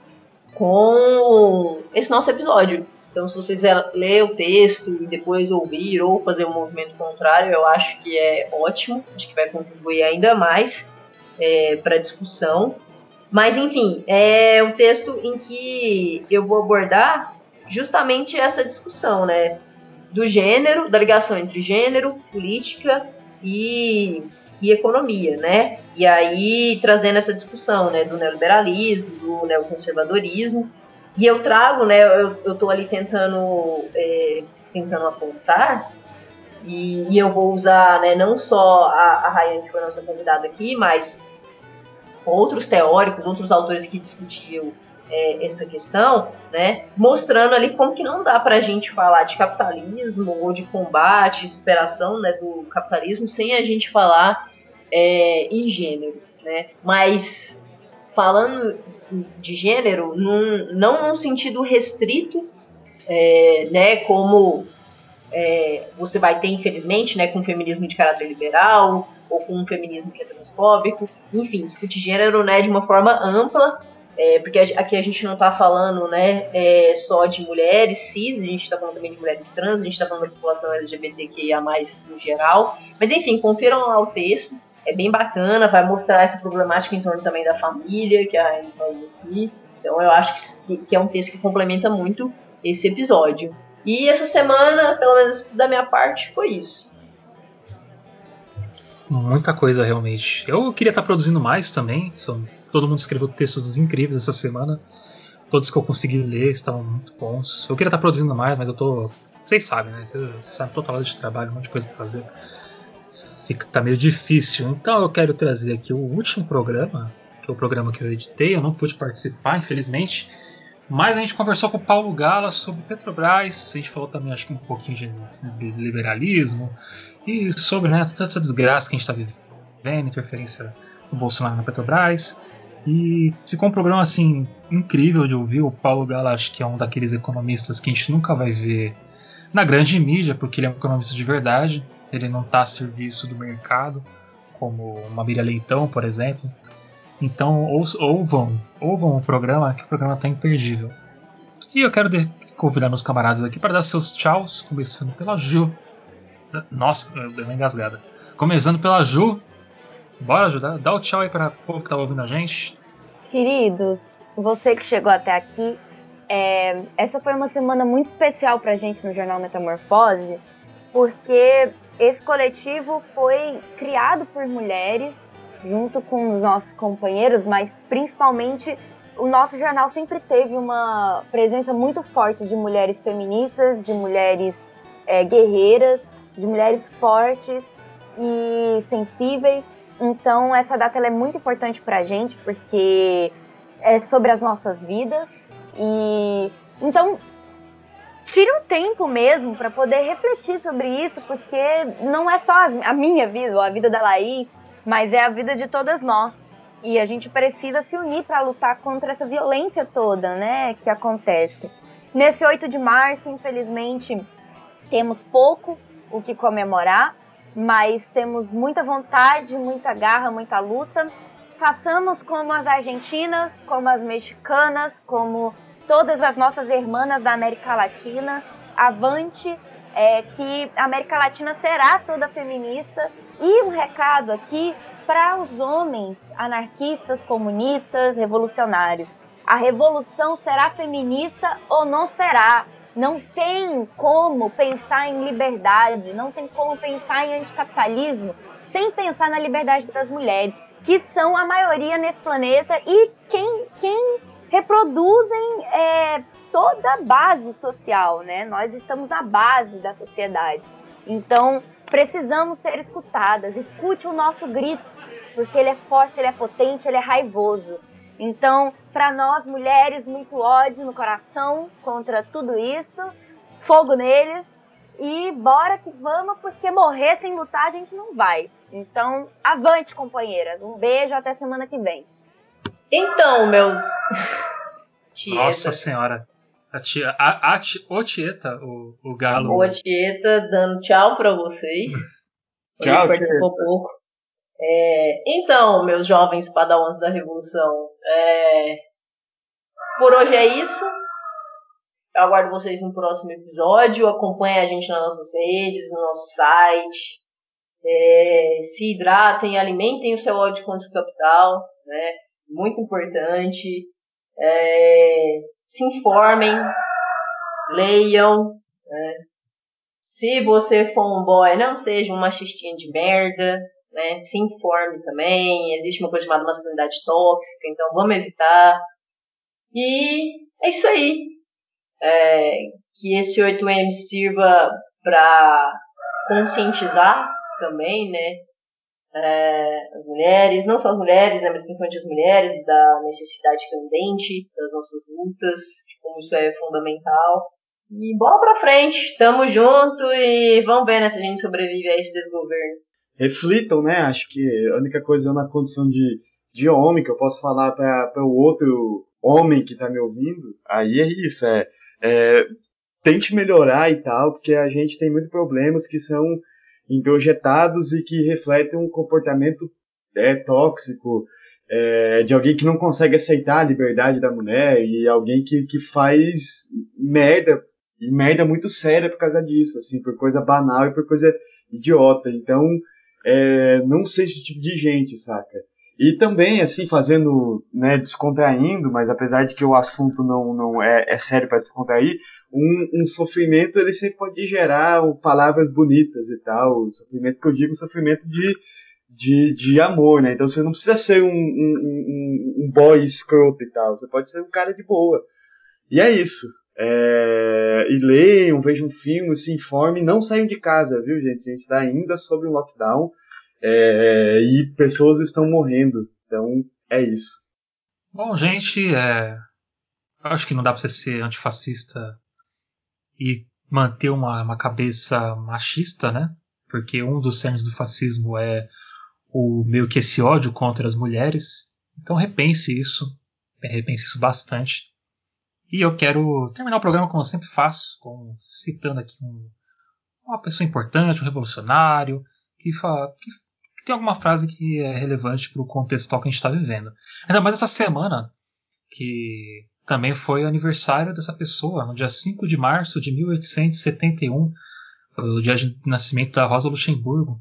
com esse nosso episódio. Então, se você quiser ler o texto e depois ouvir ou fazer um movimento contrário, eu acho que é ótimo. Acho que vai contribuir ainda mais é, para discussão. Mas, enfim, é um texto em que eu vou abordar justamente essa discussão, né? Do gênero, da ligação entre gênero, política e, e economia, né? E aí trazendo essa discussão, né, do neoliberalismo, do neoconservadorismo. E eu trago, né, eu, estou ali tentando, é, tentando apontar, e, e, eu vou usar, né, não só a, a Rayane, que foi nossa convidada aqui, mas outros teóricos, outros autores que discutiam é, essa questão, né, mostrando ali como que não dá para a gente falar de capitalismo ou de combate, superação né, do capitalismo sem a gente falar é, em gênero, né? Mas falando de gênero, num, não num sentido restrito, é, né, como é, você vai ter, infelizmente, né, com o feminismo de caráter liberal ou com um feminismo que é transfóbico, enfim, discute gênero né, de uma forma ampla, é, porque aqui a gente não está falando né, é, só de mulheres cis, a gente está falando também de mulheres trans, a gente está falando da população LGBTQIA+, no geral, mas enfim, confiram lá o texto, é bem bacana, vai mostrar essa problemática em torno também da família, que a Rainha falou aqui, então eu acho que, que é um texto que complementa muito esse episódio. E essa semana, pelo menos da minha parte, foi isso.
Muita coisa realmente. Eu queria estar produzindo mais também. São, todo mundo escreveu textos incríveis essa semana. Todos que eu consegui ler estavam muito bons. Eu queria estar produzindo mais, mas eu tô. Vocês sabem, né? Vocês, sabem total de trabalho, um monte de coisa pra fazer. Fica tá meio difícil. Então eu quero trazer aqui o último programa, que é o programa que eu editei. Eu não pude participar, infelizmente mas a gente conversou com o Paulo Gala sobre Petrobras, a gente falou também acho que um pouquinho de liberalismo e sobre né, toda essa desgraça que a gente está vivendo, interferência do Bolsonaro na Petrobras. E ficou um programa assim incrível de ouvir. O Paulo Gala acho que é um daqueles economistas que a gente nunca vai ver na grande mídia, porque ele é um economista de verdade. Ele não está a serviço do mercado, como uma Miriam Leitão, por exemplo. Então ou, ouvam, ouvam o programa, que o programa está imperdível. E eu quero convidar meus camaradas aqui para dar seus tchauz, começando pela Ju. Nossa, eu dei uma engasgada. Começando pela Ju. Bora ajudar? Dá o tchau aí para o povo que tá ouvindo a gente.
Queridos, você que chegou até aqui, é, essa foi uma semana muito especial para a gente no Jornal Metamorfose, porque esse coletivo foi criado por mulheres junto com os nossos companheiros, mas principalmente o nosso jornal sempre teve uma presença muito forte de mulheres feministas, de mulheres é, guerreiras, de mulheres fortes e sensíveis. Então essa data é muito importante para a gente porque é sobre as nossas vidas e então tire um tempo mesmo para poder refletir sobre isso, porque não é só a minha vida ou a vida da Laís, mas é a vida de todas nós. E a gente precisa se unir para lutar contra essa violência toda, né, que acontece. Nesse 8 de março, infelizmente, temos pouco o que comemorar, mas temos muita vontade, muita garra, muita luta. Façamos como as argentinas, como as mexicanas, como todas as nossas irmãs da América Latina. Avante, é, que a América Latina será toda feminista. E um recado aqui para os homens anarquistas, comunistas, revolucionários. A revolução será feminista ou não será? Não tem como pensar em liberdade, não tem como pensar em anticapitalismo sem pensar na liberdade das mulheres, que são a maioria nesse planeta e quem, quem reproduzem é, toda a base social, né? Nós estamos na base da sociedade. Então, precisamos ser escutadas. Escute o nosso grito, porque ele é forte, ele é potente, ele é raivoso. Então, para nós mulheres, muito ódio no coração contra tudo isso, fogo neles e bora que vamos, porque morrer sem lutar a gente não vai. Então, avante, companheiras. Um beijo, até semana que vem.
Então, meus.
Nossa Senhora. A tia, a, a, o Tieta, o, o Galo.
O Tieta dando tchau para vocês. tchau, participou pouco. É, então, meus jovens padawans da Revolução, é, por hoje é isso. Eu aguardo vocês no próximo episódio. Acompanhe a gente nas nossas redes, no nosso site. É, se hidratem, alimentem o seu ódio contra o capital. Né? Muito importante. É, se informem, leiam. Né? Se você for um boy, não seja um machistinha de merda. Né? Se informe também. Existe uma coisa chamada masculinidade tóxica, então vamos evitar. E é isso aí. É, que esse 8M sirva para conscientizar também, né? é, as mulheres, não só as mulheres, né, mas principalmente as mulheres, da necessidade candente das nossas lutas, de como isso é fundamental. E bola pra frente, tamo junto e vamos ver né, se a gente sobrevive a esse desgoverno.
Reflitam, né? Acho que a única coisa é na condição de, de homem que eu posso falar para o outro homem que tá me ouvindo, aí é isso, é, é tente melhorar e tal, porque a gente tem muitos problemas que são introjetados e que refletem um comportamento é, tóxico, é, de alguém que não consegue aceitar a liberdade da mulher e alguém que, que faz merda, e merda muito séria por causa disso, assim, por coisa banal e por coisa idiota. Então, é, não seja esse tipo de gente, saca? E também, assim, fazendo, né, descontraindo, mas apesar de que o assunto não, não é, é sério para descontrair, um, um, sofrimento ele sempre pode gerar palavras bonitas e tal. O sofrimento que eu digo, sofrimento de, de, de amor, né? Então você não precisa ser um, um, um, boy escroto e tal. Você pode ser um cara de boa. E é isso. É... E leiam, vejam um filme, se informem, não saiam de casa, viu, gente? A gente está ainda sob um lockdown é... e pessoas estão morrendo. Então é isso.
Bom, gente, é... acho que não dá para você ser antifascista e manter uma, uma cabeça machista, né? Porque um dos cernes do fascismo é o meio que esse ódio contra as mulheres. Então repense isso, repense isso bastante. E eu quero terminar o programa como eu sempre faço, com, citando aqui um, uma pessoa importante, um revolucionário, que, fala, que, que tem alguma frase que é relevante para o contexto que a gente está vivendo. Ainda mais essa semana, que também foi aniversário dessa pessoa, no dia 5 de março de 1871, o dia de nascimento da Rosa Luxemburgo.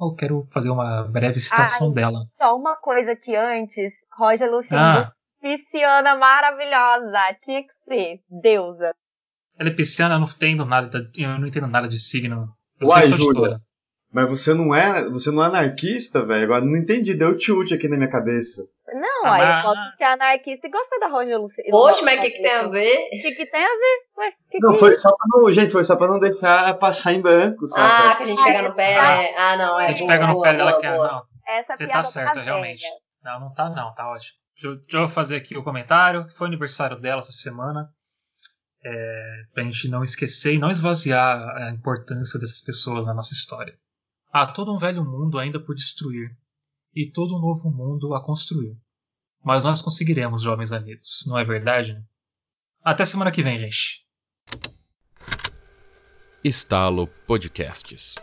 Eu quero fazer uma breve citação
Ai,
dela.
Só uma coisa que antes, Rosa Luxemburgo, ah. Pisciana maravilhosa, tinha que ser, deusa.
Ela é pisciana, eu não entendo nada, eu não entendo nada de signo. Eu Uai, sei que sou
mas você não é, você não é anarquista, velho? Agora não entendi, deu tilt aqui na minha cabeça.
Não, ah, aí eu posso ser anarquista e gostar da Roger Luciano.
Poxa, mas o que, que tem a ver?
O que, que tem a ver? Ué, que
não,
que
foi é só pra não, gente, foi só pra não deixar passar em branco, sabe?
Ah, que a gente pega no pé, né? Ah, não, é.
A gente boa, pega no pé dela que é, não.
Essa
você tá certa, tá realmente. Não, não tá não, tá ótimo. Deixa eu fazer aqui o comentário, que foi aniversário dela essa semana. É, pra gente não esquecer e não esvaziar a importância dessas pessoas na nossa história. Há todo um velho mundo ainda por destruir, e todo um novo mundo a construir. Mas nós conseguiremos, jovens amigos, não é verdade? Até semana que vem, gente.
Estalo Podcasts.